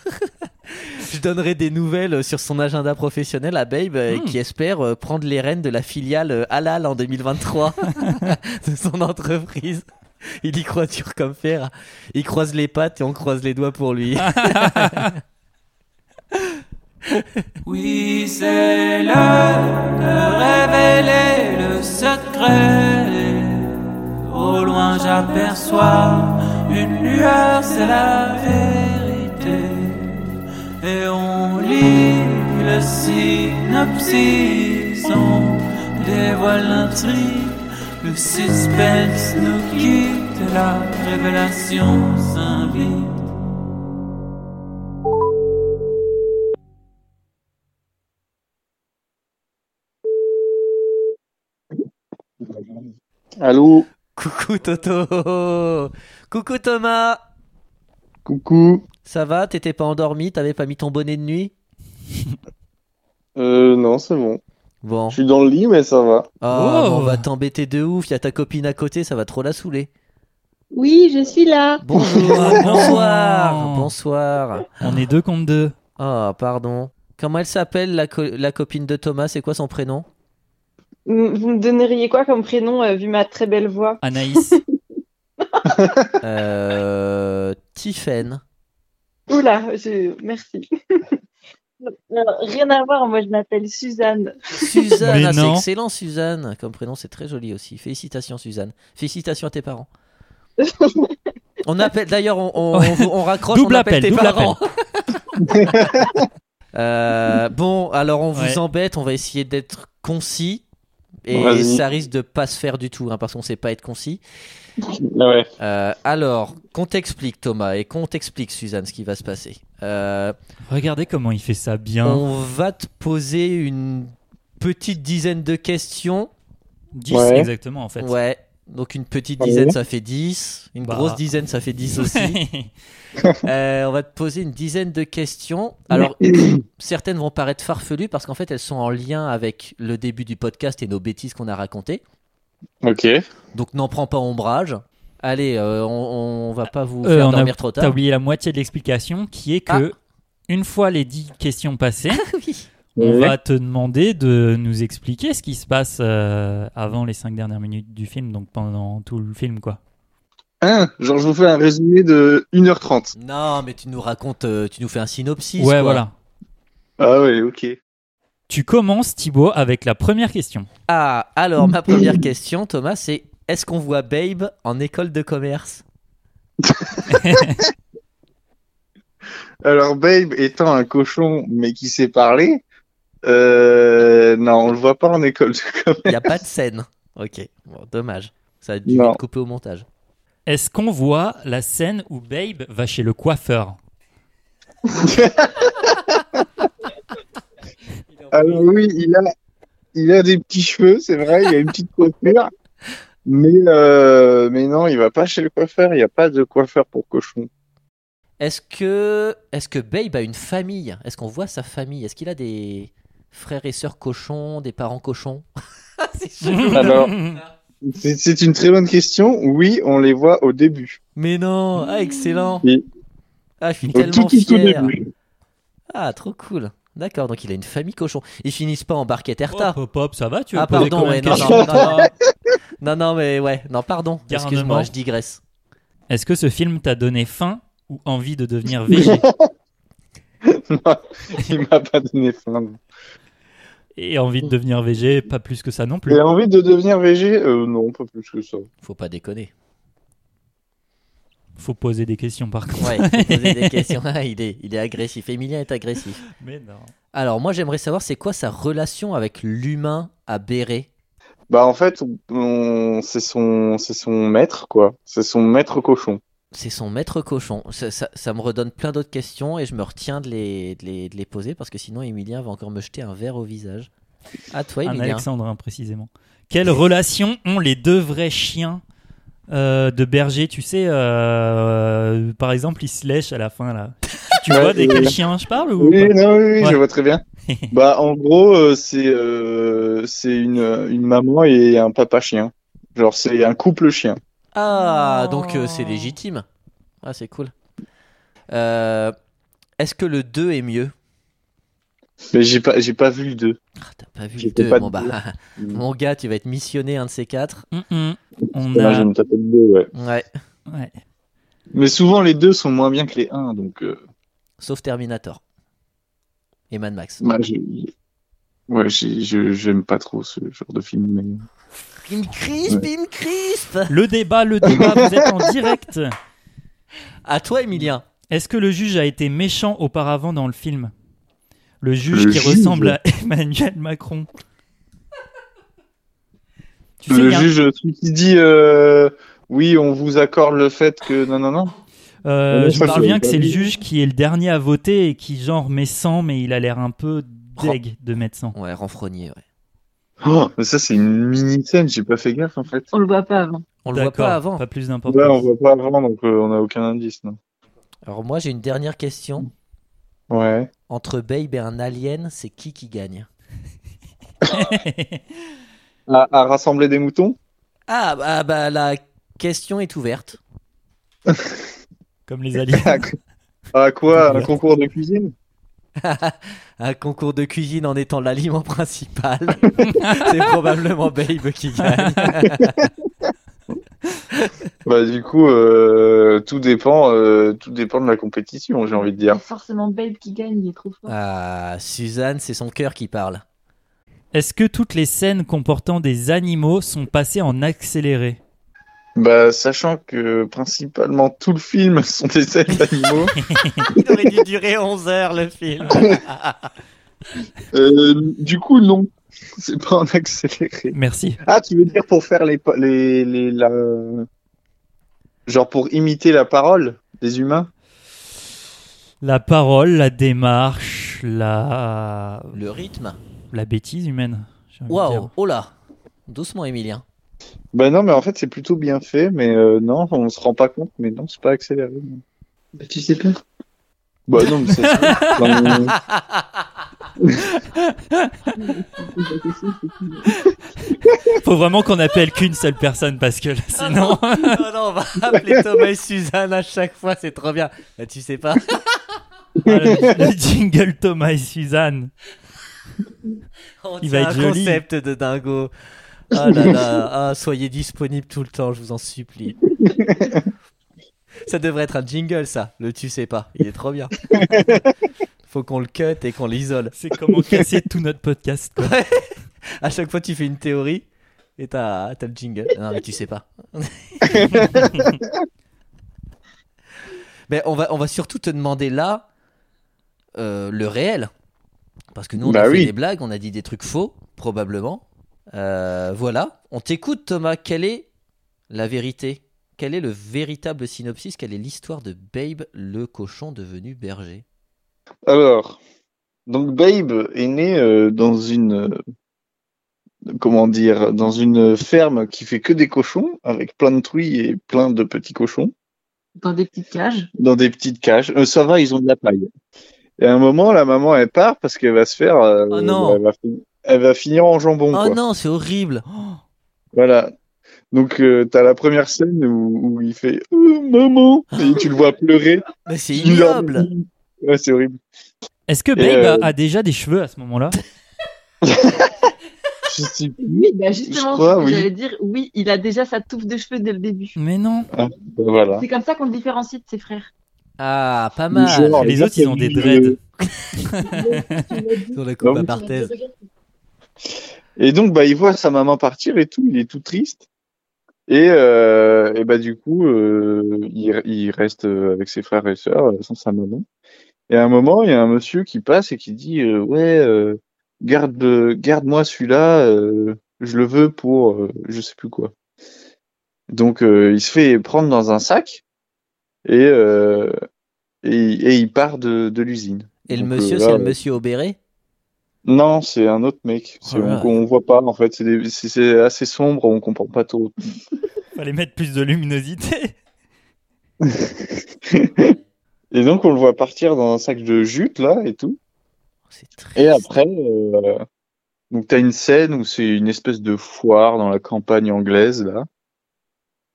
*laughs* je donnerai des nouvelles sur son agenda professionnel à Babe, euh, Hmm. qui espère euh, prendre les rênes de la filiale euh, Halal en 2023 *laughs* de son entreprise. Il y croit dur comme fer. Il croise les pattes et on croise les doigts pour lui. *laughs* Oui, c'est l'heure de révéler le secret. Au loin, j'aperçois une lueur, c'est la vérité. Et on lit le synopsis, on dévoile l'intrigue. Le suspense nous quitte, la révélation s'invite. Allô Coucou Toto Coucou Thomas Coucou Ça va? T'étais pas endormi? T'avais pas mis ton bonnet de nuit? Euh, non, c'est bon. Bon. Je suis dans le lit, mais ça va. Oh, Oh. on va t'embêter de ouf. Y a ta copine à côté, ça va trop la saouler. Oui, je suis là. Bonjour, Ah bonsoir, bonsoir. On est deux contre deux. Ah, pardon. Comment elle s'appelle la, co- la copine de Thomas? C'est quoi son prénom? Vous me donneriez quoi comme prénom euh, vu ma très belle voix? Anaïs. *laughs* Euh. Tiffen. Oula, je... merci. Alors, *laughs* rien à voir, moi je m'appelle Suzanne. Suzanne, Mais ah, c'est non. excellent Suzanne. Comme prénom, c'est très joli aussi. Félicitations Suzanne. Félicitations à tes parents. *laughs* On appelle d'ailleurs, on, on, on- on raccroche, Double on appelle appel, tes double parents. Euh, bon, alors on vous Ouais. embête, on va essayer d'être concis. Et ça risque de pas se faire du tout, hein, parce qu'on sait pas être concis. Ah ouais. Euh, alors, qu'on t'explique Thomas et qu'on t'explique Suzanne ce qui va se passer. Euh, Regardez comment il fait ça bien. on va te poser une petite dizaine de questions. 10 Ouais. exactement en fait. Ouais. Donc une petite Ouais. dizaine, ça fait 10. Une Bah. grosse dizaine, ça fait 10 *laughs* aussi. *laughs* Euh, on va te poser une dizaine de questions. Alors, *clears throat* certaines vont paraître farfelues parce qu'en fait, elles sont en lien avec le début du podcast et nos bêtises qu'on a racontées. Ok. Donc, n'en prends pas ombrage. Allez, euh, on, on va pas vous Euh, faire on a- dormir trop T'as tard. oublié la moitié de l'explication qui est que une fois les 10 questions passées, *laughs* Oui. On Ouais. va te demander de nous expliquer ce qui se passe euh, avant les 5 dernières minutes du film, donc pendant tout le film quoi. Hein, genre, je vous fais un résumé de 1h30. Non, mais tu nous racontes, euh, tu nous fais un synopsis. ouais, quoi. voilà. Ah ouais, ok. Tu commences Thibaut avec la première question. Ah, alors, ma première *clears throat* question, Thomas, c'est est-ce qu'on voit Babe en école de commerce? *laughs* Alors, Babe étant un cochon, mais qui sait parler, euh, non, on le voit pas en école de Il n'y a pas de scène. Ok, bon, dommage. Ça a dû Non. être coupé au montage. Est-ce qu'on voit la scène où Babe va chez le coiffeur Alors *laughs* oui, il a, il a des petits cheveux, c'est vrai, il a une petite coiffure. Mais, euh, mais non, il va pas chez le coiffeur, il n'y a pas de coiffeur pour cochon. Est-ce que, est-ce que Babe a une famille? Est-ce qu'on voit sa famille? Est-ce qu'il a des frères et sœurs cochons, des parents cochons *laughs* C'est *laughs* chelou. Alors, c'est une très bonne question. Oui, on les voit au début. Mais non Ah, excellent Oui. Ah, je suis Au tellement tout, tout, tout fier début. Ah, trop cool D'accord, donc il a une famille cochon. Ils finissent pas en barquette Erta Hop, hop, hop, ça va, tu veux Ah, pardon, de non, non, non, non. *laughs* Non, non, mais ouais, non, pardon. Excuse-moi, je digresse. Est-ce que ce film t'a donné faim ou envie de devenir végé? Non, il m'a pas donné faim. Et envie de devenir végé, pas plus que ça non plus. J'ai envie de devenir végé euh, Non, pas plus que ça. Faut pas déconner. Faut poser des questions par contre. Ouais, faut poser des *laughs* questions. Ah, il, est, il est agressif. Emilien est agressif. Mais non. Alors, moi, j'aimerais savoir c'est quoi sa relation avec l'humain à Béret Bah en fait, on... c'est son, c'est son maître quoi. C'est son maître cochon. C'est son maître cochon. Ça, ça- ça me redonne plein d'autres questions et je me retiens de les, de les, de les poser parce que sinon, Emilien va encore me jeter un verre au visage. À toi, Un Emilien. alexandrin précisément. Quelle relation ont les deux vrais chiens euh, de berger, tu sais, euh, par exemple, il se lèche à la fin là. Tu vois de quel chien je parle ou Oui, non, oui, oui, Ouais. je vois très bien. *laughs* bah, en gros, euh, c'est euh, c'est une, une maman et un papa chien. Genre, c'est un couple chien. Ah, donc euh, c'est Oh. légitime. Ah, c'est cool. Euh, Est-ce que le 2 est mieux? Mais j'ai pas, j'ai pas vu le 2. Ah, T'as pas vu le 2 pas Bon, de bah, deux. mon gars, tu vas être missionné un de ces quatre. Hum, hum. On je a. me le 2, ouais. Ouais. Ouais. Mais souvent, les deux sont moins bien que les 1, donc. euh, Sauf Terminator. Et Mad Max. bah, je- Ouais, j'aime pas trop ce genre de film. Mais... Bim crisp, bim crisp Le débat, le débat, vous êtes en direct. *laughs* À toi, Emilien. Est-ce que le juge a été méchant auparavant dans le film? Le juge Le qui juge ressemble à *laughs* Emmanuel Macron. Tu Le juge, celui qui dit euh, oui, on vous accorde le fait que. Non, non, non. Euh, je bien l'avais que c'est le juge qui est le dernier à voter et qui genre met 100 mais il a l'air un peu deg de mettre 100. Ouais, renfrogné, ouais. Oh, mais ça, c'est une mini scène, j'ai pas fait gaffe en fait. On le voit pas avant. On le voit pas avant. Pas plus Ouais, d'importance. on voit pas avant, donc euh, on a aucun indice. Non. Alors, moi, j'ai une dernière question. Ouais. Entre Babe et un alien, c'est qui qui gagne? *laughs* À, à rassembler des moutons? Ah bah, bah, la question est ouverte. *laughs* Comme les aliens. À quoi? Un concours de cuisine? *laughs* un concours de cuisine en étant l'aliment principal. *laughs* c'est probablement Babe qui gagne. *laughs* Bah du coup, euh, tout dépend, euh, tout dépend de la compétition, j'ai envie de dire. C'est forcément Babe qui gagne, il est trop fort. ah, Suzanne, c'est son cœur qui parle. Est-ce que toutes les scènes comportant des animaux sont passées en accéléré? Bah sachant que principalement tout le film *laughs* sont des scènes d'animaux. *laughs* Il aurait dû durer 11 heures le film. *laughs* euh, du coup non, c'est pas en accéléré. Merci. Ah, tu veux dire pour faire les les les la... genre pour imiter la parole des humains? La parole, la démarche, la, le rythme. la bêtise humaine. Waouh, oh là. Doucement, Emilien. Bah non, mais en fait c'est plutôt bien fait, mais euh, non, on se rend pas compte, mais non, c'est pas accéléré. non. Bah, tu sais pas. Bah non, mais c'est *laughs* Faut vraiment qu'on appelle qu'une seule personne parce que là, sinon. non, non, on va appeler Thomas et Suzanne à chaque fois, c'est trop bien. Bah, tu sais pas. Ah, le, le jingle Thomas et Suzanne. On Il va être un joli. concept de dingo. Ah là là, ah, soyez disponible tout le temps, je vous en supplie. Ça devrait être un jingle, ça. Le tu sais pas. Il est trop bien. Faut qu'on le cut et qu'on l'isole. C'est comment casser tout notre podcast. quoi. À chaque fois, tu fais une théorie et t'as t'as le jingle. Non, mais tu sais pas. mais on va, on va surtout te demander là euh, le réel. Parce que nous, on Bah a fait oui. des blagues, on a dit des trucs faux, probablement. Euh, voilà. On t'écoute, Thomas. Quelle est la vérité? Quel est le véritable synopsis? Quelle est l'histoire de Babe, le cochon devenu berger? Alors, donc Babe est né euh, dans une euh, comment dire, dans une ferme qui fait que des cochons, avec plein de truies et plein de petits cochons, Dans des petites cages. dans des petites cages. Euh, ça va, ils ont de la paille. Et à un moment, la maman elle part parce qu'elle va se faire, euh, Oh non. elle, va, fi- elle va finir en jambon. Oh quoi. non, c'est horrible Voilà. Donc euh, t'as la première scène où, où il fait Oh, maman et tu le vois pleurer. Mais c'est ignoble Ouais, c'est horrible. Est-ce que Babe euh, a, déjà des cheveux à ce moment-là? *laughs* Je sais plus. Oui, bah justement, Je crois, oui. j'allais dire, oui, il a déjà sa touffe de cheveux dès le début. Mais non. Bah, voilà. C'est comme ça qu'on le différencie de ses frères. Ah, pas mal Genre, Les autres, ils ont des dreads. *laughs* Sur la coupe à. Et donc, bah, il voit sa maman partir et tout, il est tout triste. Et, euh, et bah, du coup, euh, il, il reste euh, avec ses frères et sœurs sans sa maman. Et à un moment, il y a un monsieur qui passe et qui dit euh, Ouais, garde, garde-moi celui-là, je le veux pour je sais plus quoi. Donc, il se fait prendre dans un sac et, et, et il part de, de l'usine. Et le Donc, monsieur, c'est le monsieur au béret non, c'est un autre mec. On, on voit pas en fait. C'est assez sombre, on comprend pas trop. *laughs* Fallait mettre plus de luminosité. *laughs* Et donc, on le voit partir dans un sac de jute, là, et tout. C'est Et après, euh, donc t'as une scène où c'est une espèce de foire dans la campagne anglaise là,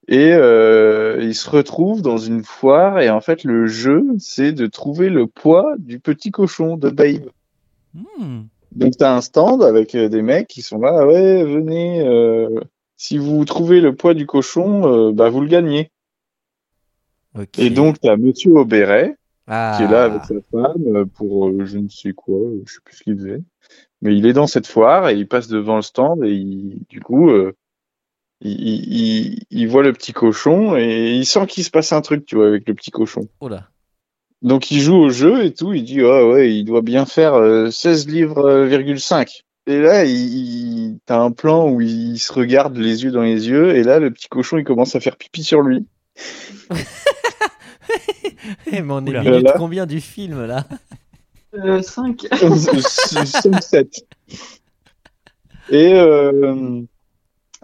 et euh, il se retrouve dans une foire et en fait le jeu c'est de trouver le poids du petit cochon de Babe. Hmm. Donc t'as un stand avec euh, des mecs qui sont là, Ah ouais venez, euh, si vous trouvez le poids du cochon, euh, bah vous le gagnez. Ok. Et donc t'as Monsieur Auberet Ah. qui est là avec sa femme euh, pour euh, je ne sais quoi, je sais plus ce qu'il faisait. Mais il est dans cette foire et il passe devant le stand et il, du coup, il, il, il- il voit le petit cochon et il sent qu'il se passe un truc, tu vois, avec le petit cochon. Oh là. Donc il joue au jeu et tout, il dit ah ouais, il doit bien faire euh, 16 livres euh, virgule 5. Et là, il, il- t'as un plan où il se regarde les yeux dans les yeux et là le petit cochon il commence à faire pipi sur lui. *laughs* Mais on est minute combien du film là? Euh, 5. 5-7. *laughs* Et, euh,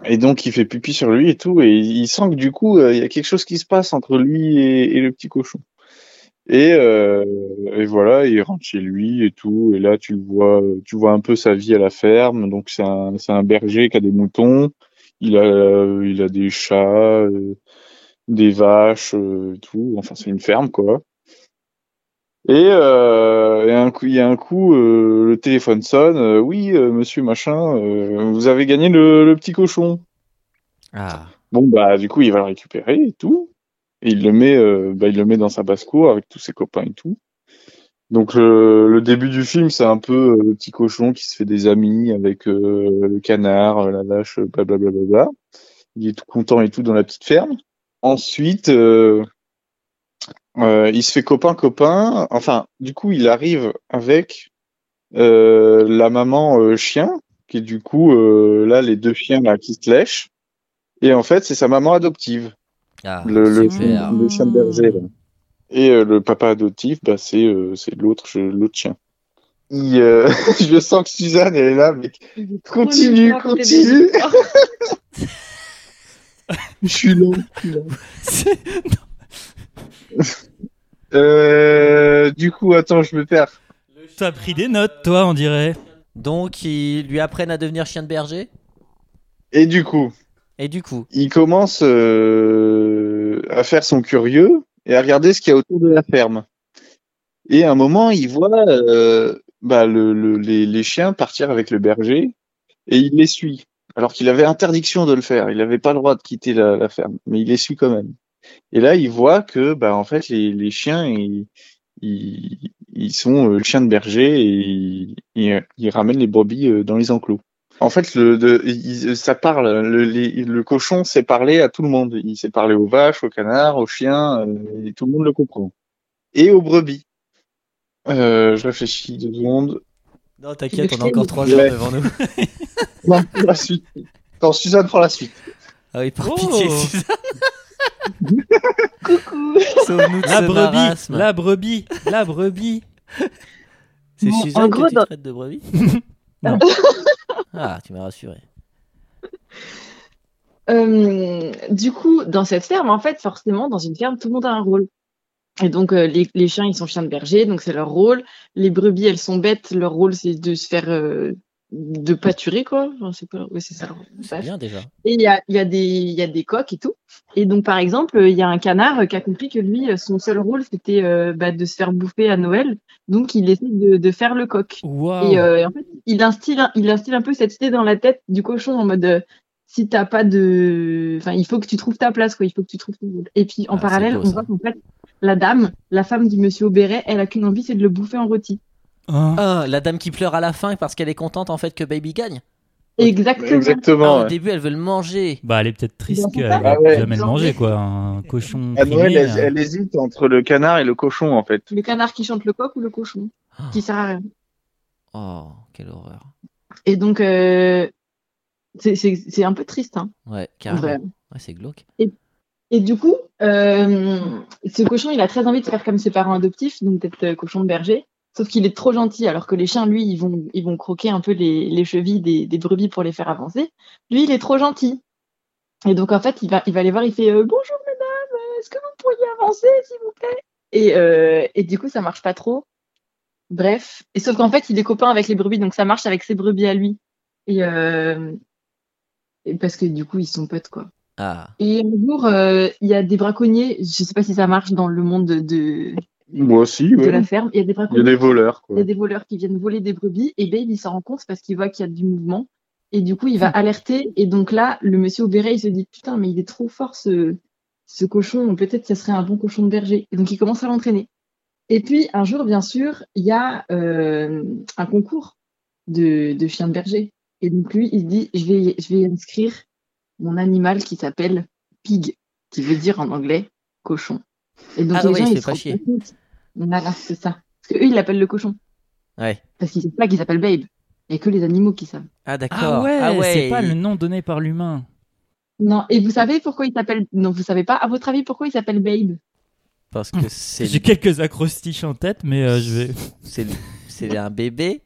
et donc, il fait pipi sur lui et tout, et il sent que du coup, euh, il y a quelque chose qui se passe entre lui et, et le petit cochon. Et, euh, et voilà, il rentre chez lui et tout, et là, tu le vois, tu vois un peu sa vie à la ferme. Donc, c'est un, c'est un berger qui a des moutons, il a, il a des chats, euh, des vaches, euh, tout. Enfin, c'est une ferme, quoi. Et, euh, et un coup, il y a un coup, euh, le téléphone sonne. oui, euh, monsieur machin, euh, vous avez gagné le, le petit cochon. Ah. Bon bah du coup, il va le récupérer et tout. Et il le met, euh, bah, il le met dans sa basse-cour avec tous ses copains et tout. Donc le, le début du film, c'est un peu euh, le petit cochon qui se fait des amis avec euh, le canard, euh, la vache, blablabla. Bla, bla, bla. Il est tout content et tout dans la petite ferme. Ensuite, euh, euh, il se fait copain copain. Enfin, du coup, il arrive avec euh, la maman euh, chien, qui est du coup euh, là les deux chiens là qui se lèchent. Et en fait, c'est sa maman adoptive, Ah, le, le, super. le chien de berger. Là. Et euh, le papa adoptif, bah c'est euh, c'est l'autre l'autre chien. Il, euh, *laughs* je sens que Suzanne elle est là, mais continue, continue. *laughs* *laughs* Je suis lent. je suis lent. Euh, du coup, attends, je me perds. T'as pris des notes, toi, on dirait. Donc, ils lui apprennent à devenir chien de berger? Et du coup, Et du coup il commence euh, à faire son curieux et à regarder ce qu'il y a autour de la ferme. Et à un moment, il voit euh, bah, le, le- les, chiens partir avec le berger et il les suit. Alors qu'il avait interdiction de le faire, il n'avait pas le droit de quitter la, ferme, mais il les suit quand même. Et là, il voit que bah, en fait, les, chiens, ils, sont euh, chiens de berger et ils, ils, ils ramènent les brebis euh, dans les enclos. En fait, le, de, il- ça parle. Le, les- le cochon sait parler à tout le monde. Il sait parler aux vaches, aux canards, aux chiens, euh, et tout le monde le comprend. Et aux brebis. Euh, je réfléchis deux secondes. Non, t'inquiète, on a encore trois heures devant nous. *laughs* Non, la suite. Quand Suzanne prend la suite. Ah oui, par Oh. pitié, Suzanne. *laughs* Coucou. Sauve-nous de La ce brebis, marasme. la brebis, la brebis. C'est Bon, Suzanne en gros, que tu dans- traites de brebis *laughs* Non. Ah, tu m'as rassuré. Euh, du coup, dans cette ferme, en fait, forcément, dans une ferme, tout le monde a un rôle. Et donc, euh, les, chiens, ils sont chiens de berger, donc c'est leur rôle. Les brebis, elles sont bêtes, leur rôle, c'est de se faire. euh, de pâturer, quoi. Enfin, c'est pas... Oui, c'est ça. C'est Bref. bien déjà. Et il y a, il y, a des- il y a des coqs et tout. Et donc, par exemple, il y a un canard qui a compris que lui, son seul rôle, c'était euh, bah, de se faire bouffer à Noël. Donc, il essaie de, de faire le coq. Waouh. Et euh, en fait, il instille, il instille un peu cette idée dans la tête du cochon en mode euh, si t'as pas de. Enfin, il faut que tu trouves ta place, quoi. Il faut que tu trouves ton rôle. Et puis, en Ah, c'est parallèle, beau, on voit qu'en fait, la dame, la femme du monsieur Auberet, elle a qu'une envie, c'est de le bouffer en rôti. Hein Ah, la dame qui pleure à la fin parce qu'elle est contente en fait que Baby gagne. Exactement. Exactement. Ah, au ouais. début, elle veut le manger. Bah, elle est peut-être triste qu'elle Ah ouais. jamais le manger, quoi. Un cochon À Noël, elle, euh. elle hésite entre le canard et le cochon, en fait. Le canard qui chante le coq ou le cochon, qui sert à rien. Oh, quelle horreur. Et donc, euh, c'est- un peu triste, hein. Ouais, carrément. Ouais. C'est glauque. Et du coup, euh, ce cochon, il a très envie de faire comme ses parents adoptifs, donc d'être euh, cochon de berger. Sauf qu'il est trop gentil, alors que les chiens, lui, ils vont, ils vont croquer un peu les, les chevilles des, des brebis pour les faire avancer. Lui, il est trop gentil. Et donc, en fait, il va, il va aller voir, il fait euh, Bonjour, madame, euh, est-ce que vous pourriez avancer, s'il vous plaît? Et, euh, et du coup, ça marche pas trop. Bref. Et sauf qu'en fait, il est copain avec les brebis, donc ça marche avec ses brebis à lui. Et, euh, et parce que du coup, ils sont potes, quoi. Ah. Et un jour, il y a des braconniers, je sais pas si ça marche dans le monde de, de, Moi aussi, de la ferme, il y a des Il y braconniers. a des voleurs, Il y quoi. a des voleurs qui viennent voler des brebis et Babe il s'en rend compte parce qu'il voit qu'il y a du mouvement. Et du coup il va alerter. Et donc là le monsieur au béret il se dit putain mais il est trop fort ce, ce cochon. Peut-être que ça serait un bon cochon de berger. Et donc il commence à l'entraîner. Et puis un jour bien sûr il y a euh, un concours de, de chiens de berger. Et donc lui il se dit je vais je vais inscrire mon animal qui s'appelle pig qui veut dire en anglais cochon et donc Ah les ouais, gens il se ils fait se pas chier. voilà c'est ça parce que eux ils l'appellent le cochon Ouais. parce qu'ils savent pas qu'il s'appelle Babe. Il n'y a que les animaux qui savent. Ah d'accord. Ah ouais, c'est pas le nom donné par l'humain. Non, et vous savez pourquoi il s'appelle. Non, vous savez pas, à votre avis, pourquoi il s'appelle Babe? Parce que *laughs* c'est J'ai quelques acrostiches en tête, mais euh, je vais. *laughs* c'est c'est un bébé?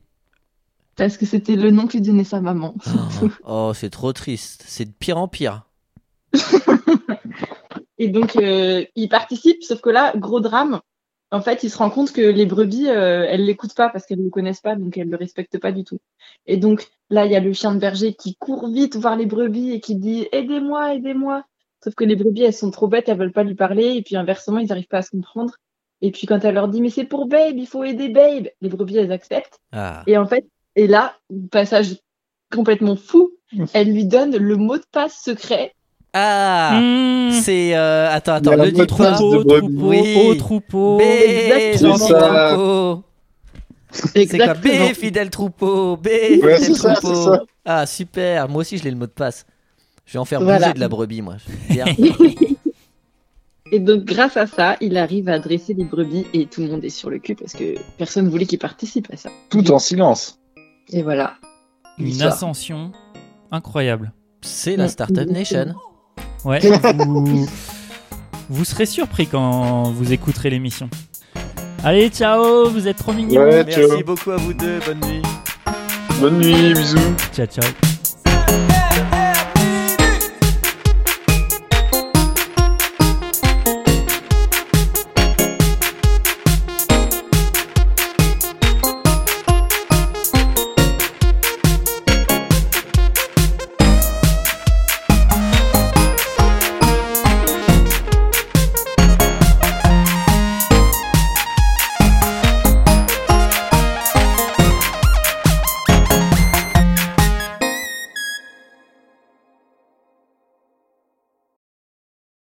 Parce que c'était le nom que lui donnait sa maman. Oh, oh, c'est trop triste. C'est de pire en pire. *laughs* Et donc, euh, il participe, sauf que là, gros drame. En fait, il se rend compte que les brebis, euh, elles l'écoutent pas parce qu'elles ne le connaissent pas, donc elles le respectent pas du tout. Et donc, là, il y a le chien de berger qui court vite voir les brebis et qui dit Aidez-moi, aidez-moi. Sauf que les brebis, elles sont trop bêtes, elles veulent pas lui parler, et puis inversement, ils n'arrivent pas à se comprendre. Et puis, quand elle leur dit Mais c'est pour Babe, il faut aider Babe, les brebis, elles acceptent. Ah. Et en fait, et là, passage complètement fou, elle lui donne le mot de passe secret. Ah. Mmh. C'est euh, attends attends le de Troupeau, troupeau, Oui. au troupeau. B, Exactement. troupeau. C'est quoi B, fidèle troupeau? B, Ouais, fidèle troupeau. ça. Ah super. Moi aussi je l'ai le mot de passe. Je vais en faire Voilà. bouger de la brebis moi. *laughs* Et donc, grâce à ça, il arrive à dresser les brebis et tout le monde est sur le cul parce que personne voulait qu'il participe à ça. Tout en silence. Et voilà. Une ascension incroyable. C'est la Startup Nation. Ouais. vous... vous serez surpris quand vous écouterez l'émission. Allez, ciao, vous êtes trop mignons. Ouais, Merci ciao. beaucoup à vous deux. Bonne nuit. Bonne nuit, bisous. Ciao, ciao.